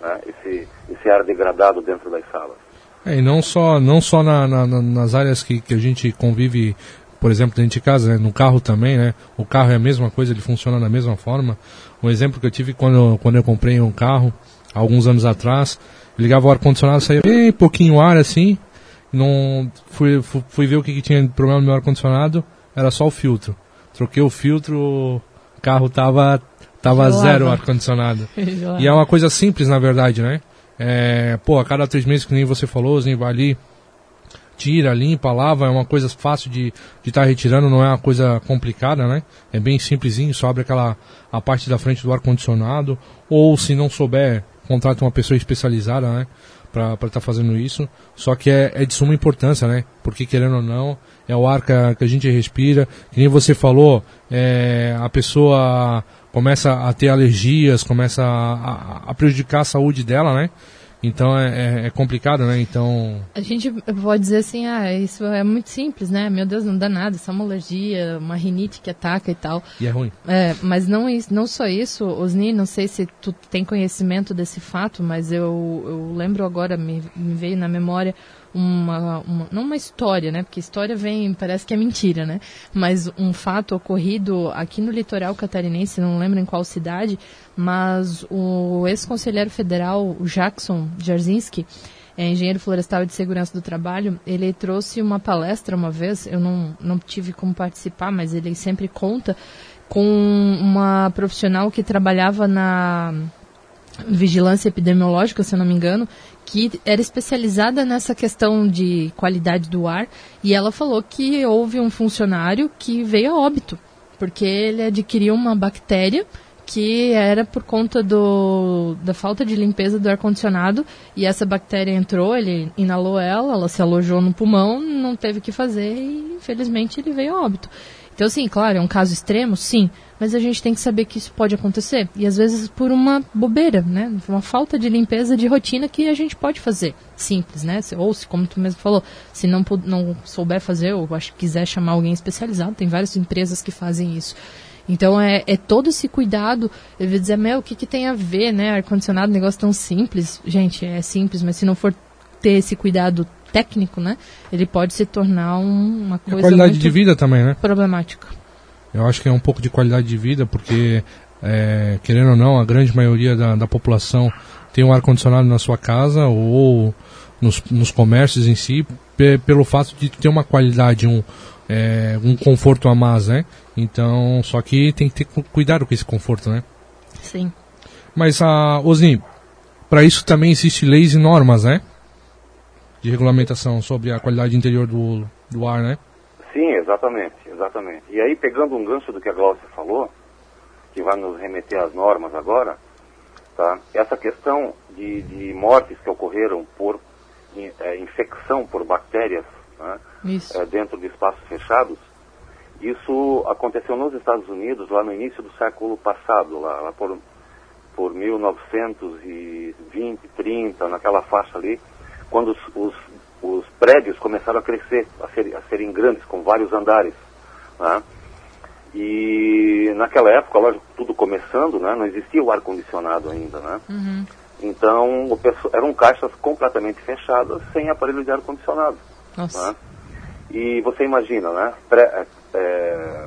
né, esse, esse ar degradado dentro das salas. É, e não só, não só na- na- na- nas áreas que, que a gente convive por exemplo, dentro de casa, né? no carro também, né? O carro é a mesma coisa, ele funciona da mesma forma. Um exemplo que eu tive quando, quando eu comprei um carro, alguns anos atrás, ligava o ar-condicionado, saía bem pouquinho ar assim, não fui, fui, ver o que, que tinha de problema no meu ar-condicionado, era só o filtro. Troquei o filtro, o carro tava, tava zero ar-condicionado. [laughs] e é uma coisa simples, na verdade, né? É, pô, a cada três meses, que nem você falou, assim, vai ali, tira, limpa, lava, é uma coisa fácil de estar tá retirando, não é uma coisa complicada, né? É bem simplesinho, só abre aquela a parte da frente do ar-condicionado, ou se não souber, contrata uma pessoa especializada, né? Para estar tá fazendo isso. Só que é, é, de suma importância, né? Porque querendo ou não, é o ar que a, que a gente respira. Que nem você falou, é, a pessoa começa a ter alergias, começa a, a, a prejudicar a saúde dela, né? Então é, é, é, complicado, né? Então. A gente pode dizer assim, ah, isso é muito simples, né? Meu Deus, não dá nada, isso é uma alergia, uma rinite que ataca e tal. E é ruim. É, mas não, não só isso, Osni, não sei se tu tem conhecimento desse fato, mas eu, eu lembro agora, me, me veio na memória uma, uma, não uma história, né? Porque história vem, parece que é mentira, né? Mas um fato ocorrido aqui no litoral catarinense, não lembro em qual cidade, mas o ex-conselheiro federal Jackson Jarzinski, é engenheiro florestal e de segurança do trabalho, ele trouxe uma palestra uma vez, eu não, não tive como participar, mas ele sempre conta, com uma profissional que trabalhava na vigilância epidemiológica, se eu não me engano, que era especializada nessa questão de qualidade do ar, e ela falou que houve um funcionário que veio a óbito, porque ele adquiriu uma bactéria que era por conta do, da falta de limpeza do ar-condicionado, e essa bactéria entrou, ele inalou ela, ela se alojou no pulmão, não teve o que fazer, e infelizmente ele veio a óbito. Então, sim, claro, é um caso extremo, sim, mas a gente tem que saber que isso pode acontecer. E às vezes por uma bobeira, né? Uma falta de limpeza de rotina que a gente pode fazer. Simples, né? Ou se, como tu mesmo falou, se não, não souber fazer, ou acho quiser chamar alguém especializado, tem várias empresas que fazem isso. Então é, é todo esse cuidado. Eu vou dizer, meu, o que, que tem a ver, né? Ar-condicionado, negócio tão simples. Gente, é simples, mas se não for ter esse cuidado técnico, né? Ele pode se tornar um, uma coisa. E qualidade de vida também, né? Problemática. Eu acho que é um pouco de qualidade de vida, porque, é, querendo ou não, a grande maioria da, da população tem um ar-condicionado na sua casa ou nos, nos comércios em si, pelo fato de ter uma qualidade, um, é, um conforto a mais, né? Então, só que tem que ter cuidado com esse conforto, né? Sim. Mas, a Osni, para isso também existe leis e normas, né? De regulamentação sobre a qualidade interior do, do ar, né? Sim, exatamente, exatamente. E aí, pegando um gancho do que a Glaucia falou, que vai nos remeter às normas agora, tá? essa questão de, de mortes que ocorreram por é, infecção por bactérias né? é, dentro de espaços fechados, isso aconteceu nos Estados Unidos lá no início do século passado, lá, lá por, por 1920, 30, naquela faixa ali, quando os, os os prédios começaram a crescer, a, ser, a serem grandes, com vários andares. Né? E naquela época, lógico, tudo começando, né? não existia o ar-condicionado ainda. Né? Uhum. Então, eram caixas completamente fechadas, sem aparelho de ar-condicionado. Né? E você imagina, né? Pré, é, é,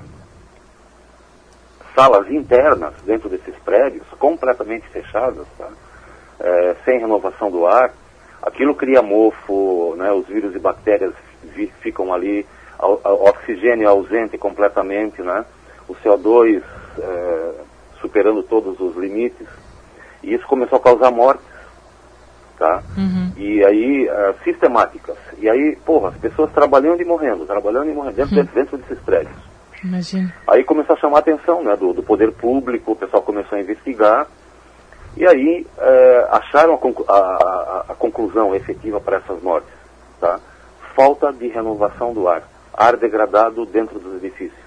salas internas dentro desses prédios, completamente fechadas, tá? é, sem renovação do ar, aquilo cria mofo, né, os vírus e bactérias ficam ali, o oxigênio ausente completamente, né, o CO2 é, superando todos os limites, e isso começou a causar mortes, tá? Uhum. E aí, uh, sistemáticas. E aí, porra, as pessoas trabalhando e morrendo, trabalhando e morrendo, dentro, uhum. dentro desses prédios. Imagina. Aí começou a chamar a atenção, né, do, do poder público, o pessoal começou a investigar, e aí é, acharam a, conclu a, a, conclusão efetiva para essas mortes. Tá? Falta de renovação do ar. Ar degradado dentro dos edifícios.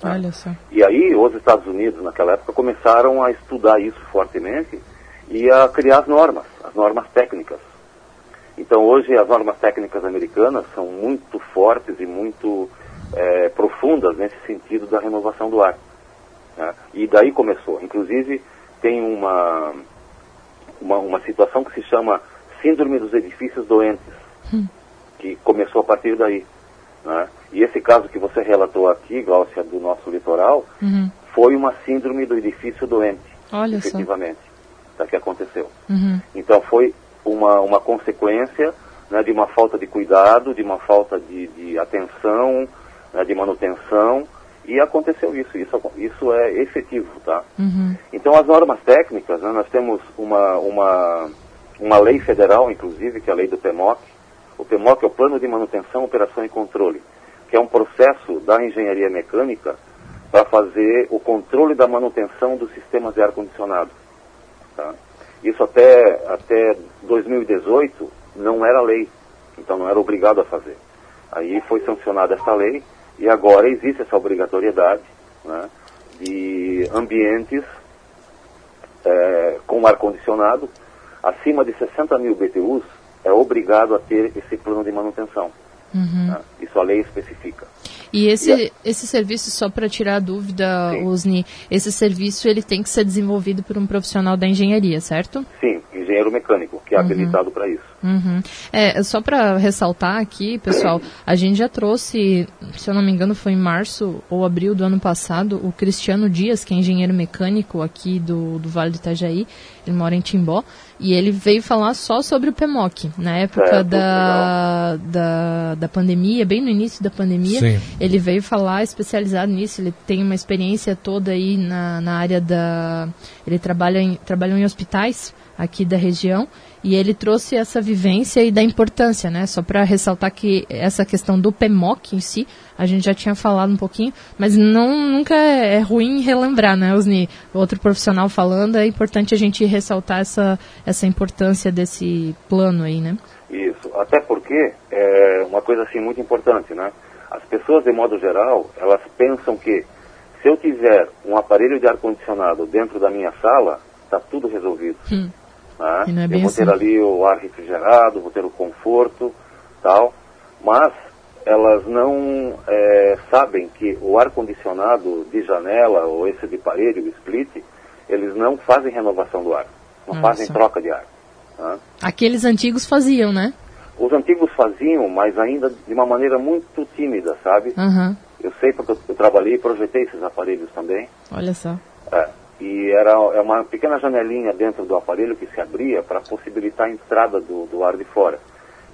Tá? Olha só. E aí os Estados Unidos, naquela época, começaram a estudar isso fortemente e a criar as normas, as normas técnicas. Então hoje as normas técnicas americanas são muito fortes e muito é, profundas nesse sentido da renovação do ar. Né? E daí começou. Inclusive, tem uma, uma, uma situação que se chama Síndrome dos Edifícios Doentes, hum. que começou a partir daí. Né? E esse caso que você relatou aqui, Glaucia, do nosso litoral, Uhum. foi uma síndrome do edifício doente, Olha só. efetivamente, tá, que aconteceu. Uhum. Então foi uma, uma consequência né, de uma falta de cuidado, de uma falta de, de atenção, né, de manutenção, e aconteceu isso. Isso, isso é efetivo, tá? Uhum. Então as normas técnicas, né, nós temos uma, uma, uma lei federal, inclusive, que é a lei do PMOC. O PMOC é o Plano de Manutenção, Operação e Controle, que é um processo da engenharia mecânica para fazer o controle da manutenção dos sistemas de ar-condicionado. Tá? Isso até, até 2018 não era lei, então não era obrigado a fazer. Aí foi sancionada essa lei e agora existe essa obrigatoriedade né, de ambientes é, com ar-condicionado acima de 60 mil BTUs é obrigado a ter esse plano de manutenção. Uhum. né? Isso a lei especifica. E esse, Yeah. esse serviço, só para tirar a dúvida, Sim. Osni, esse serviço ele tem que ser desenvolvido por um profissional da engenharia, certo? Sim, engenheiro mecânico, que é habilitado para isso. Uhum. É, só para ressaltar aqui, pessoal, a gente já trouxe, se eu não me engano, foi em março ou abril do ano passado, o Cristiano Dias, que é engenheiro mecânico aqui do, do Vale do Itajaí, ele mora em Timbó, e ele veio falar só sobre o PMOC, na época Certo, da, da, da pandemia, bem no início da pandemia, Sim. ele veio falar especializado nisso, ele tem uma experiência toda aí na, na área da... Ele trabalha em, trabalhou em hospitais aqui da região e ele trouxe essa vivência e da importância, né? Só para ressaltar que essa questão do PMOC em si, a gente já tinha falado um pouquinho, mas não nunca é ruim relembrar, né, Osni? Outro profissional falando, é importante a gente ressaltar essa, essa importância desse plano aí, né? Isso, até porque é uma coisa assim muito importante, né? As pessoas, de modo geral, elas pensam que se eu tiver um aparelho de ar-condicionado dentro da minha sala, está tudo resolvido. Hum. Né? E não é eu bem vou ter assim. ali o ar refrigerado, vou ter o conforto, tal, mas elas não é, sabem que o ar-condicionado de janela ou esse de parede, o split, eles não fazem renovação do ar, não Nossa. fazem troca de ar. né? Aqueles antigos faziam, né? Os antigos faziam, mas ainda de uma maneira muito tímida, sabe? Aham, Eu sei porque eu, eu trabalhei e projetei esses aparelhos também. olha só. É, e era é uma pequena janelinha dentro do aparelho que se abria para possibilitar a entrada do, do ar de fora.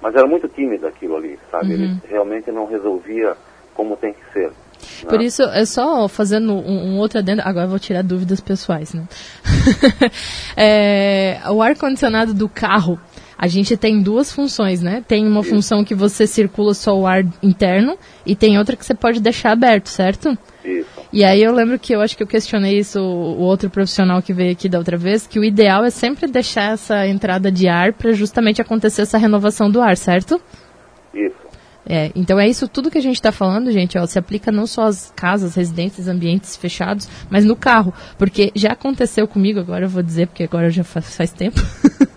Mas era muito tímido aquilo ali, sabe? Ele realmente não resolvia como tem que ser. né? Por isso, é só fazendo um, um outro adendo. Agora vou tirar dúvidas pessoais, né? [laughs] É, o ar-condicionado do carro, a gente tem duas funções, né? Tem uma função que você circula só o ar interno e tem outra que você pode deixar aberto, certo? Isso. E aí eu lembro que eu acho que eu questionei isso, o outro profissional que veio aqui da outra vez, que o ideal é sempre deixar essa entrada de ar para justamente acontecer essa renovação do ar, certo? Isso. É, então é isso tudo que a gente está falando, gente, ó, se aplica não só às casas, residências, ambientes fechados, mas no carro, porque já aconteceu comigo, agora eu vou dizer, porque agora já faz, faz tempo,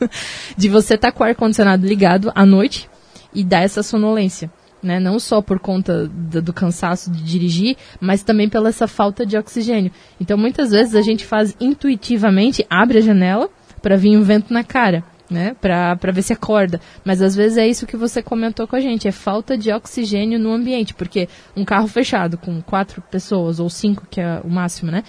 [laughs] de você estar com o ar-condicionado ligado à noite e dar essa sonolência. Né? Não só por conta do, do cansaço de dirigir, mas também pela essa falta de oxigênio. Então, muitas vezes a gente faz intuitivamente, abre a janela para vir um vento na cara, né? Para ver se acorda. Mas às vezes é isso que você comentou com a gente, é falta de oxigênio no ambiente, porque um carro fechado com quatro pessoas ou cinco, que é o máximo, né?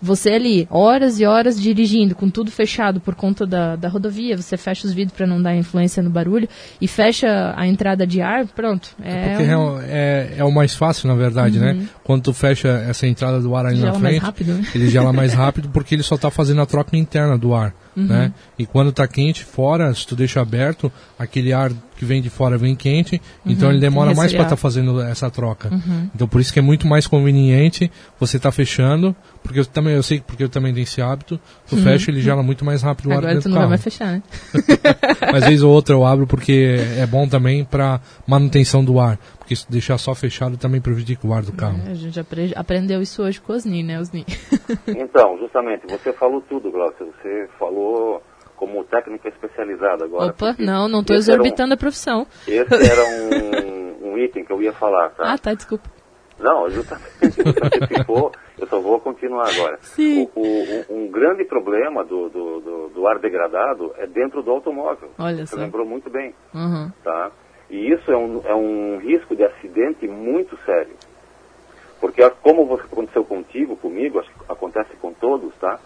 Você ali, horas e horas dirigindo, com tudo fechado por conta da, da rodovia, você fecha os vidros para não dar influência no barulho e fecha a entrada de ar, pronto. É, Porque um- é, é, é o mais fácil, na verdade, né? Quando tu fecha essa entrada do ar ali Gela na mais frente, rápido, né? ele gela mais [laughs] rápido porque ele só está fazendo a troca interna do ar, Uhum. né? E quando tá quente fora, se tu deixa aberto, aquele ar que vem de fora vem quente, então ele demora Uhum. mais para estar fazendo essa troca. Então por isso que é muito mais conveniente você estar fechando, porque eu também eu sei porque eu também tenho esse hábito, tu fecha ele gela muito mais rápido o ar Uhum. Agora dentro tu do não vai carro. mais fechar, né? [laughs] Mas vez ou outra eu abro porque é bom também para manutenção do ar. Porque se deixar só fechado também prejudica o ar do carro. A gente apre- aprendeu isso hoje com o Osni, né, Osni? [laughs] Então, justamente, você falou tudo, Glaucia. Você falou como técnica especializada agora. Opa, não, não esse era um- exorbitando a profissão. Esse era [laughs] um, um item que eu ia falar, tá? Ah, tá, desculpa. Não, justamente, [laughs] antecipou, eu só vou continuar agora. Sim. O, o- um, um grande problema do, do, do, do ar degradado é dentro do automóvel. Olha Você só. lembrou muito bem, Uhum. tá? E isso é um, é um risco de acidente muito sério. Porque como aconteceu contigo, comigo, acho que acontece com todos, tá?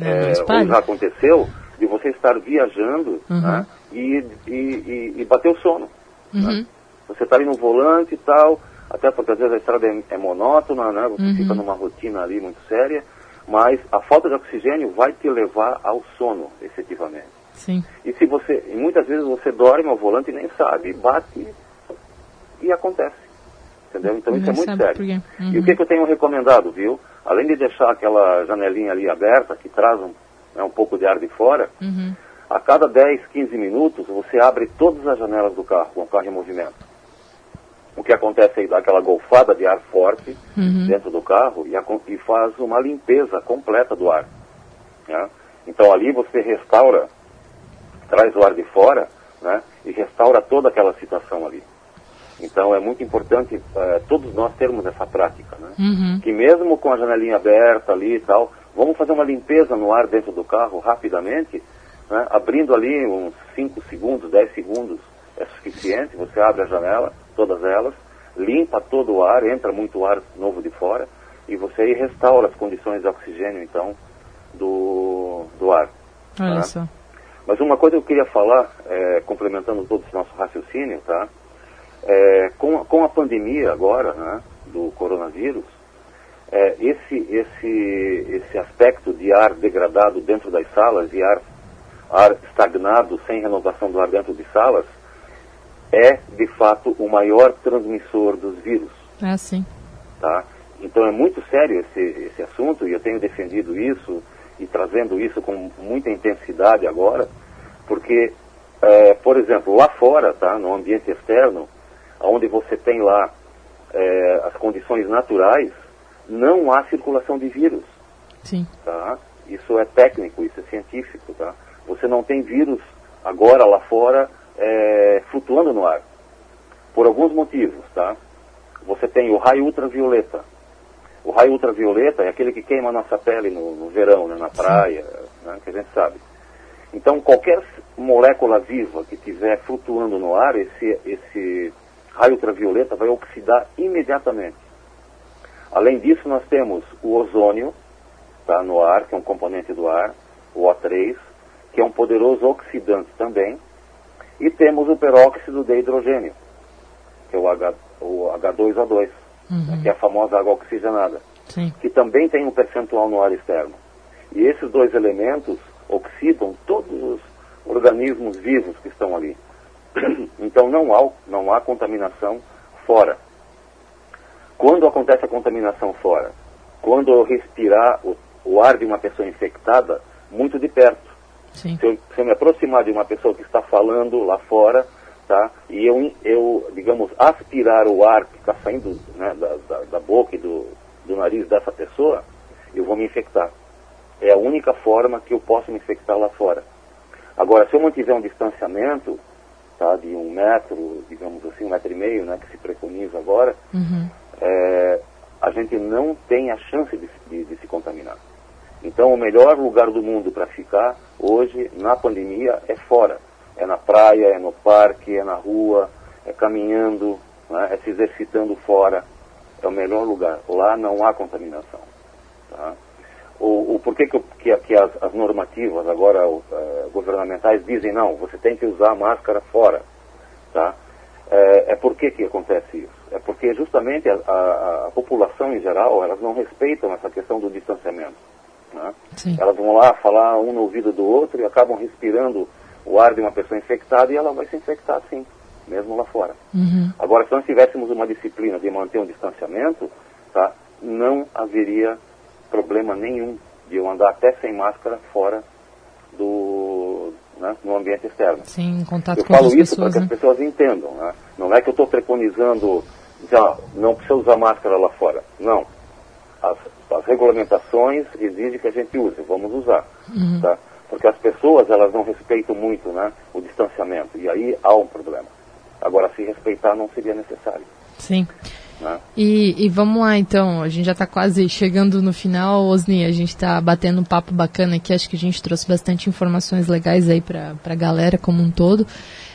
É, ou já aconteceu, de você estar viajando Uhum. né? e, e, e, e bater o sono. Uhum. né? Você está ali no volante e tal, até porque às vezes a estrada é, é monótona, né? Você Uhum. fica numa rotina ali muito séria, mas a falta de oxigênio vai te levar ao sono, efetivamente. Sim. E se você, muitas vezes você dorme ao volante e nem sabe, bate e acontece. Entendeu? Então isso é muito sério. quê. E Uhum. o que, que eu tenho recomendado, viu? Além de deixar aquela janelinha ali aberta, que traz um, né, um pouco de ar de fora, Uhum. a cada 10, 15 minutos você abre todas as janelas do carro, com o carro em movimento. O que acontece aí, dá aquela golfada de ar forte Uhum. dentro do carro e, acon- e faz uma limpeza completa do ar. né? Então ali você restaura, traz o ar de fora né, e restaura toda aquela situação ali. Então é muito importante eh, todos nós termos essa prática. Né? Uhum. que mesmo com a janelinha aberta ali e tal, vamos fazer uma limpeza no ar dentro do carro rapidamente, né? abrindo ali uns 5 segundos, 10 segundos é suficiente, você abre a janela, todas elas, limpa todo o ar, entra muito ar novo de fora, e você aí restaura as condições de oxigênio, então, do, do ar. Olha tá? só. Mas uma coisa que eu queria falar, é, complementando todo esse nosso raciocínio, tá? É, com, com a pandemia agora, né, do coronavírus, é, esse, esse, esse aspecto de ar degradado dentro das salas e ar, ar estagnado, sem renovação do ar dentro de salas, é, de fato, o maior transmissor dos vírus É assim. tá? Então é muito sério esse, esse assunto e eu tenho defendido isso e trazendo isso com muita intensidade agora, porque, eh, por exemplo, lá fora, tá, no ambiente externo, onde você tem lá eh, as condições naturais, não há circulação de vírus, Sim. tá? Isso é técnico, isso é científico, tá? Você não tem vírus agora lá fora eh, flutuando no ar, por alguns motivos, tá? Você tem o raio ultravioleta. O raio ultravioleta é aquele que queima a nossa pele no, no verão, né, na praia, né, que a gente sabe. Então, qualquer molécula viva que estiver flutuando no ar, esse, esse raio ultravioleta vai oxidar imediatamente. Além disso, nós temos o ozônio tá, no ar, que é um componente do ar, o O3, que é um poderoso oxidante também, e temos o peróxido de hidrogênio, que é o, H, o H2O2, Uhum. que é a famosa água oxigenada, Sim. que também tem um percentual no ar externo. E esses dois elementos oxidam todos os organismos vivos que estão ali. [clears throat] Então não há, não há contaminação fora. Quando acontece a contaminação fora? Quando eu respirar o, o ar de uma pessoa infectada muito de perto. Sim. Se eu, se eu me aproximar de uma pessoa que está falando lá fora, tá? E eu, eu digamos, aspirar o ar que está saindo né, da, da, da boca e do, do nariz dessa pessoa, eu vou me infectar. É a única forma que eu posso me infectar lá fora. Agora, se eu mantiver um distanciamento, tá, de um metro, digamos assim, um metro e meio, né, que se preconiza agora, Uhum. é, a gente não tem a chance de, de- de se contaminar. Então, o melhor lugar do mundo para ficar hoje, na pandemia, é fora. É na praia, é no parque, é na rua, é caminhando, né, é se exercitando fora. É o melhor lugar. Lá não há contaminação. Tá? O, o porquê que, que, que as, as normativas agora o, eh, governamentais dizem não, você tem que usar máscara fora, tá? É, é por que que acontece isso? É porque justamente a, a- a população em geral, elas não respeitam essa questão do distanciamento, né? Elas vão lá falar um no ouvido do outro e acabam respirando o ar de uma pessoa infectada e ela vai se infectar sim, mesmo lá fora. Uhum. Agora, se nós tivéssemos uma disciplina de manter um distanciamento, tá, não haveria problema nenhum de eu andar até sem máscara fora do, né, no ambiente externo. Sim, em contato Eu com falo isso para que as né? pessoas entendam. Né? Não é que eu estou preconizando, já, não precisa usar máscara lá fora. Não. As, as regulamentações exigem que a gente use, vamos usar. Uhum. Tá? Porque as pessoas, elas não respeitam muito né, o distanciamento. E aí há um problema. Agora, se respeitar, não seria necessário. Sim. Né? E, e, vamos lá então, a gente já está quase chegando no final, Osni, a gente está batendo um papo bacana aqui, acho que a gente trouxe bastante informações legais aí para a galera como um todo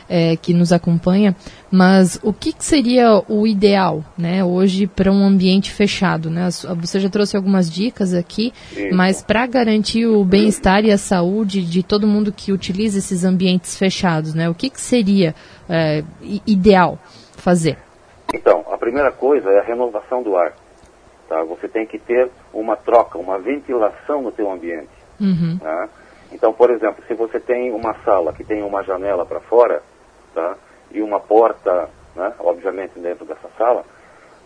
é, que nos acompanha, mas o que, que seria o ideal, né, hoje para um ambiente fechado, né? Você já trouxe algumas dicas aqui, mas para garantir o bem-estar e a saúde de todo mundo que utiliza esses ambientes fechados, né? O que, que seria é, ideal fazer? Então, a primeira coisa é a renovação do ar. Tá? Você tem que ter uma troca, uma ventilação no teu ambiente. Uhum. Tá? Então, por exemplo, se você tem uma sala que tem uma janela para fora, tá? e uma porta, né, obviamente dentro dessa sala,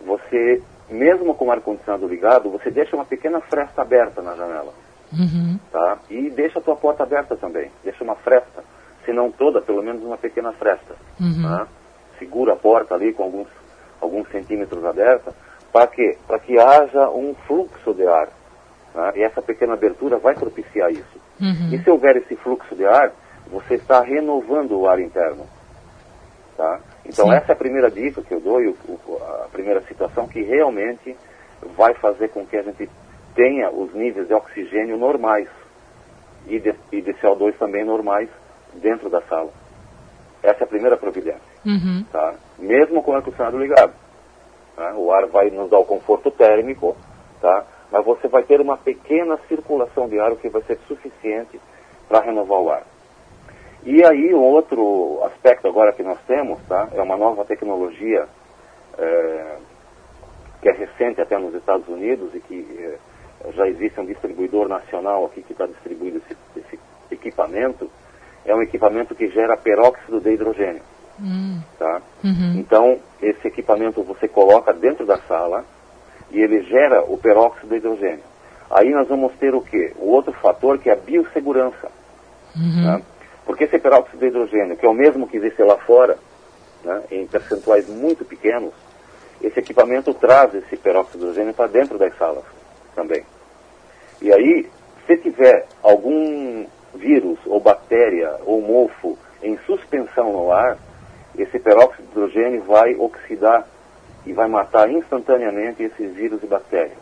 você, mesmo com o ar-condicionado ligado, você deixa uma pequena fresta aberta na janela. Uhum. Tá? E deixa a tua porta aberta também. Deixa uma fresta. Se não toda, pelo menos uma pequena fresta. Uhum. Tá? Segura a porta ali com alguns, alguns centímetros aberta. Para quê? Para que haja um fluxo de ar. Tá? E essa pequena abertura vai propiciar isso. Uhum. E se houver esse fluxo de ar, você está renovando o ar interno. Tá? Então Sim. essa é a primeira dica que eu dou, e a primeira situação que realmente vai fazer com que a gente tenha os níveis de oxigênio normais e de, e de CO2 também normais dentro da sala. Essa é a primeira providência. Uhum. Tá? Mesmo com o ar-condicionado ligado. Tá? O ar vai nos dar o conforto térmico, tá? mas você vai ter uma pequena circulação de ar, o que vai ser suficiente para renovar o ar. E aí, um outro aspecto agora que nós temos, tá, é uma nova tecnologia é, que é recente até nos Estados Unidos e que é, já existe um distribuidor nacional aqui que está distribuindo esse, esse, equipamento. É um equipamento que gera peróxido de hidrogênio. Hum. Tá? Uhum. Então, esse equipamento você coloca dentro da sala e ele gera o peróxido de hidrogênio. Aí nós vamos ter o quê? O outro fator que é a biossegurança. Uhum. Tá? Porque esse peróxido de hidrogênio, que é o mesmo que existe lá fora, né, em percentuais muito pequenos, esse equipamento traz esse peróxido de hidrogênio para dentro das salas também. E aí, se tiver algum vírus ou bactéria ou mofo em suspensão no ar, esse peróxido de hidrogênio vai oxidar e vai matar instantaneamente esses vírus e bactérias.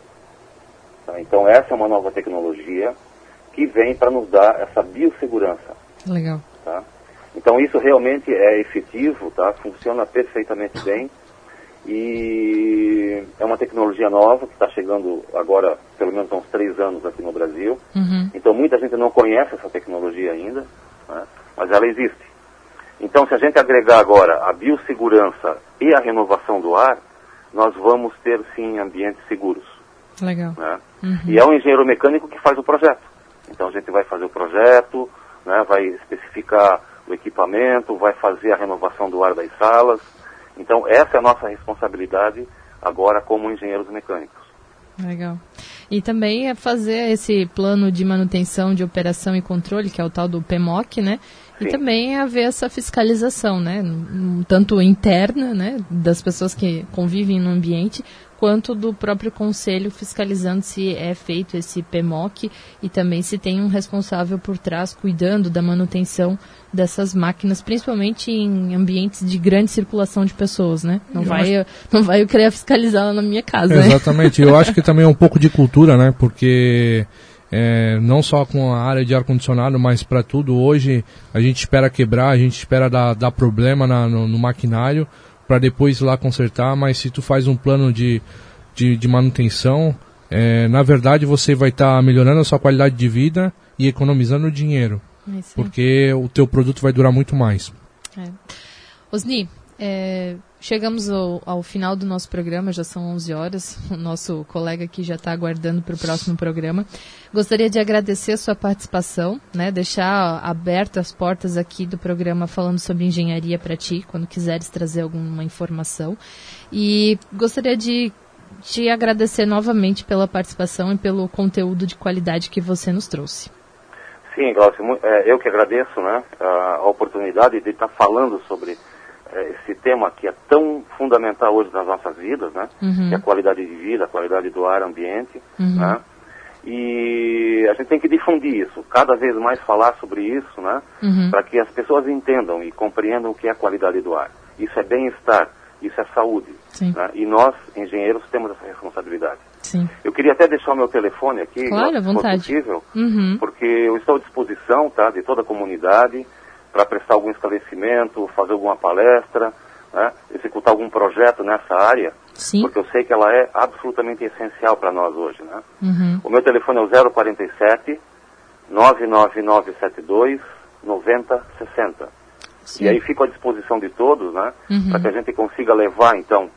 Tá? Então essa é uma nova tecnologia que vem para nos dar essa biossegurança. Legal. Tá? Então isso realmente é efetivo, tá? funciona perfeitamente bem e é uma tecnologia nova que está chegando agora, pelo menos há uns três anos aqui no Brasil. Uhum. Então muita gente não conhece essa tecnologia ainda, né? mas ela existe. Então se a gente agregar agora a biossegurança e a renovação do ar, nós vamos ter sim ambientes seguros. Legal. Né? Uhum. E é o engenheiro mecânico que faz o projeto. Então a gente vai fazer o projeto, né, vai especificar o equipamento, vai fazer a renovação do ar das salas. Então, essa é a nossa responsabilidade agora como engenheiros mecânicos. Legal. E também é fazer esse plano de manutenção de operação e controle, que é o tal do PMOC, né? Sim. E também haver essa fiscalização, né? Tanto interna, né? Das pessoas que convivem no ambiente, quanto do próprio conselho fiscalizando se é feito esse PMOC e também se tem um responsável por trás cuidando da manutenção dessas máquinas, principalmente em ambientes de grande circulação de pessoas, né? Não eu vai, acho... não vai eu querer fiscalizar lá na minha casa. Né? Exatamente. Né? Eu acho que também é um pouco de cultura, né? Porque é, não só com a área de ar-condicionado, mas para tudo hoje a gente espera quebrar, a gente espera dar, dar problema na, no, no maquinário para depois ir lá consertar, mas se tu faz um plano de, de, de manutenção, é, na verdade você vai estar tá melhorando a sua qualidade de vida e economizando dinheiro, porque o teu produto vai durar muito mais. É. Osni, é, chegamos ao, ao, final do nosso programa, já são 11 horas. O nosso colega aqui já está aguardando para o próximo programa. Gostaria de agradecer a sua participação, né, deixar abertas as portas aqui do programa falando sobre engenharia para ti, quando quiseres trazer alguma informação. E gostaria de te agradecer novamente pela participação e pelo conteúdo de qualidade que você nos trouxe. Sim, Glaucio, é, eu que agradeço né, a oportunidade de estar falando sobre esse tema que é tão fundamental hoje nas nossas vidas, né? Uhum. Que é a qualidade de vida, a qualidade do ar ambiente, uhum. né? E a gente tem que difundir isso, cada vez mais falar sobre isso, né? Uhum. Para que as pessoas entendam e compreendam o que é a qualidade do ar. Isso é bem-estar, isso é saúde. Né? E nós, engenheiros, temos essa responsabilidade. Sim. Eu queria até deixar o meu telefone aqui, claro, se for possível, uhum. porque eu estou à disposição tá, de toda a comunidade para prestar algum esclarecimento, fazer alguma palestra, né, executar algum projeto nessa área, Sim. porque eu sei que ela é absolutamente essencial para nós hoje. Né? Uhum. O meu telefone é o 047 99972 9060. Sim. E aí fico à disposição de todos, né, uhum. para que a gente consiga levar, então,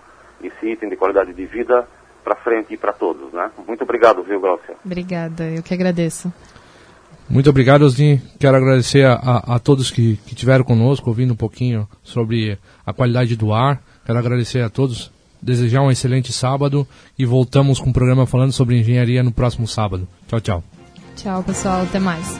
esse item de qualidade de vida para frente e para todos, né? Muito obrigado, viu, Glaucia? Obrigada, eu que agradeço. Muito obrigado, Osni. Quero agradecer a, a, a todos que, que tiveram conosco, ouvindo um pouquinho sobre a qualidade do ar. Quero agradecer a todos, desejar um excelente sábado e voltamos com o programa falando sobre engenharia no próximo sábado. Tchau, tchau. Tchau, pessoal. Até mais.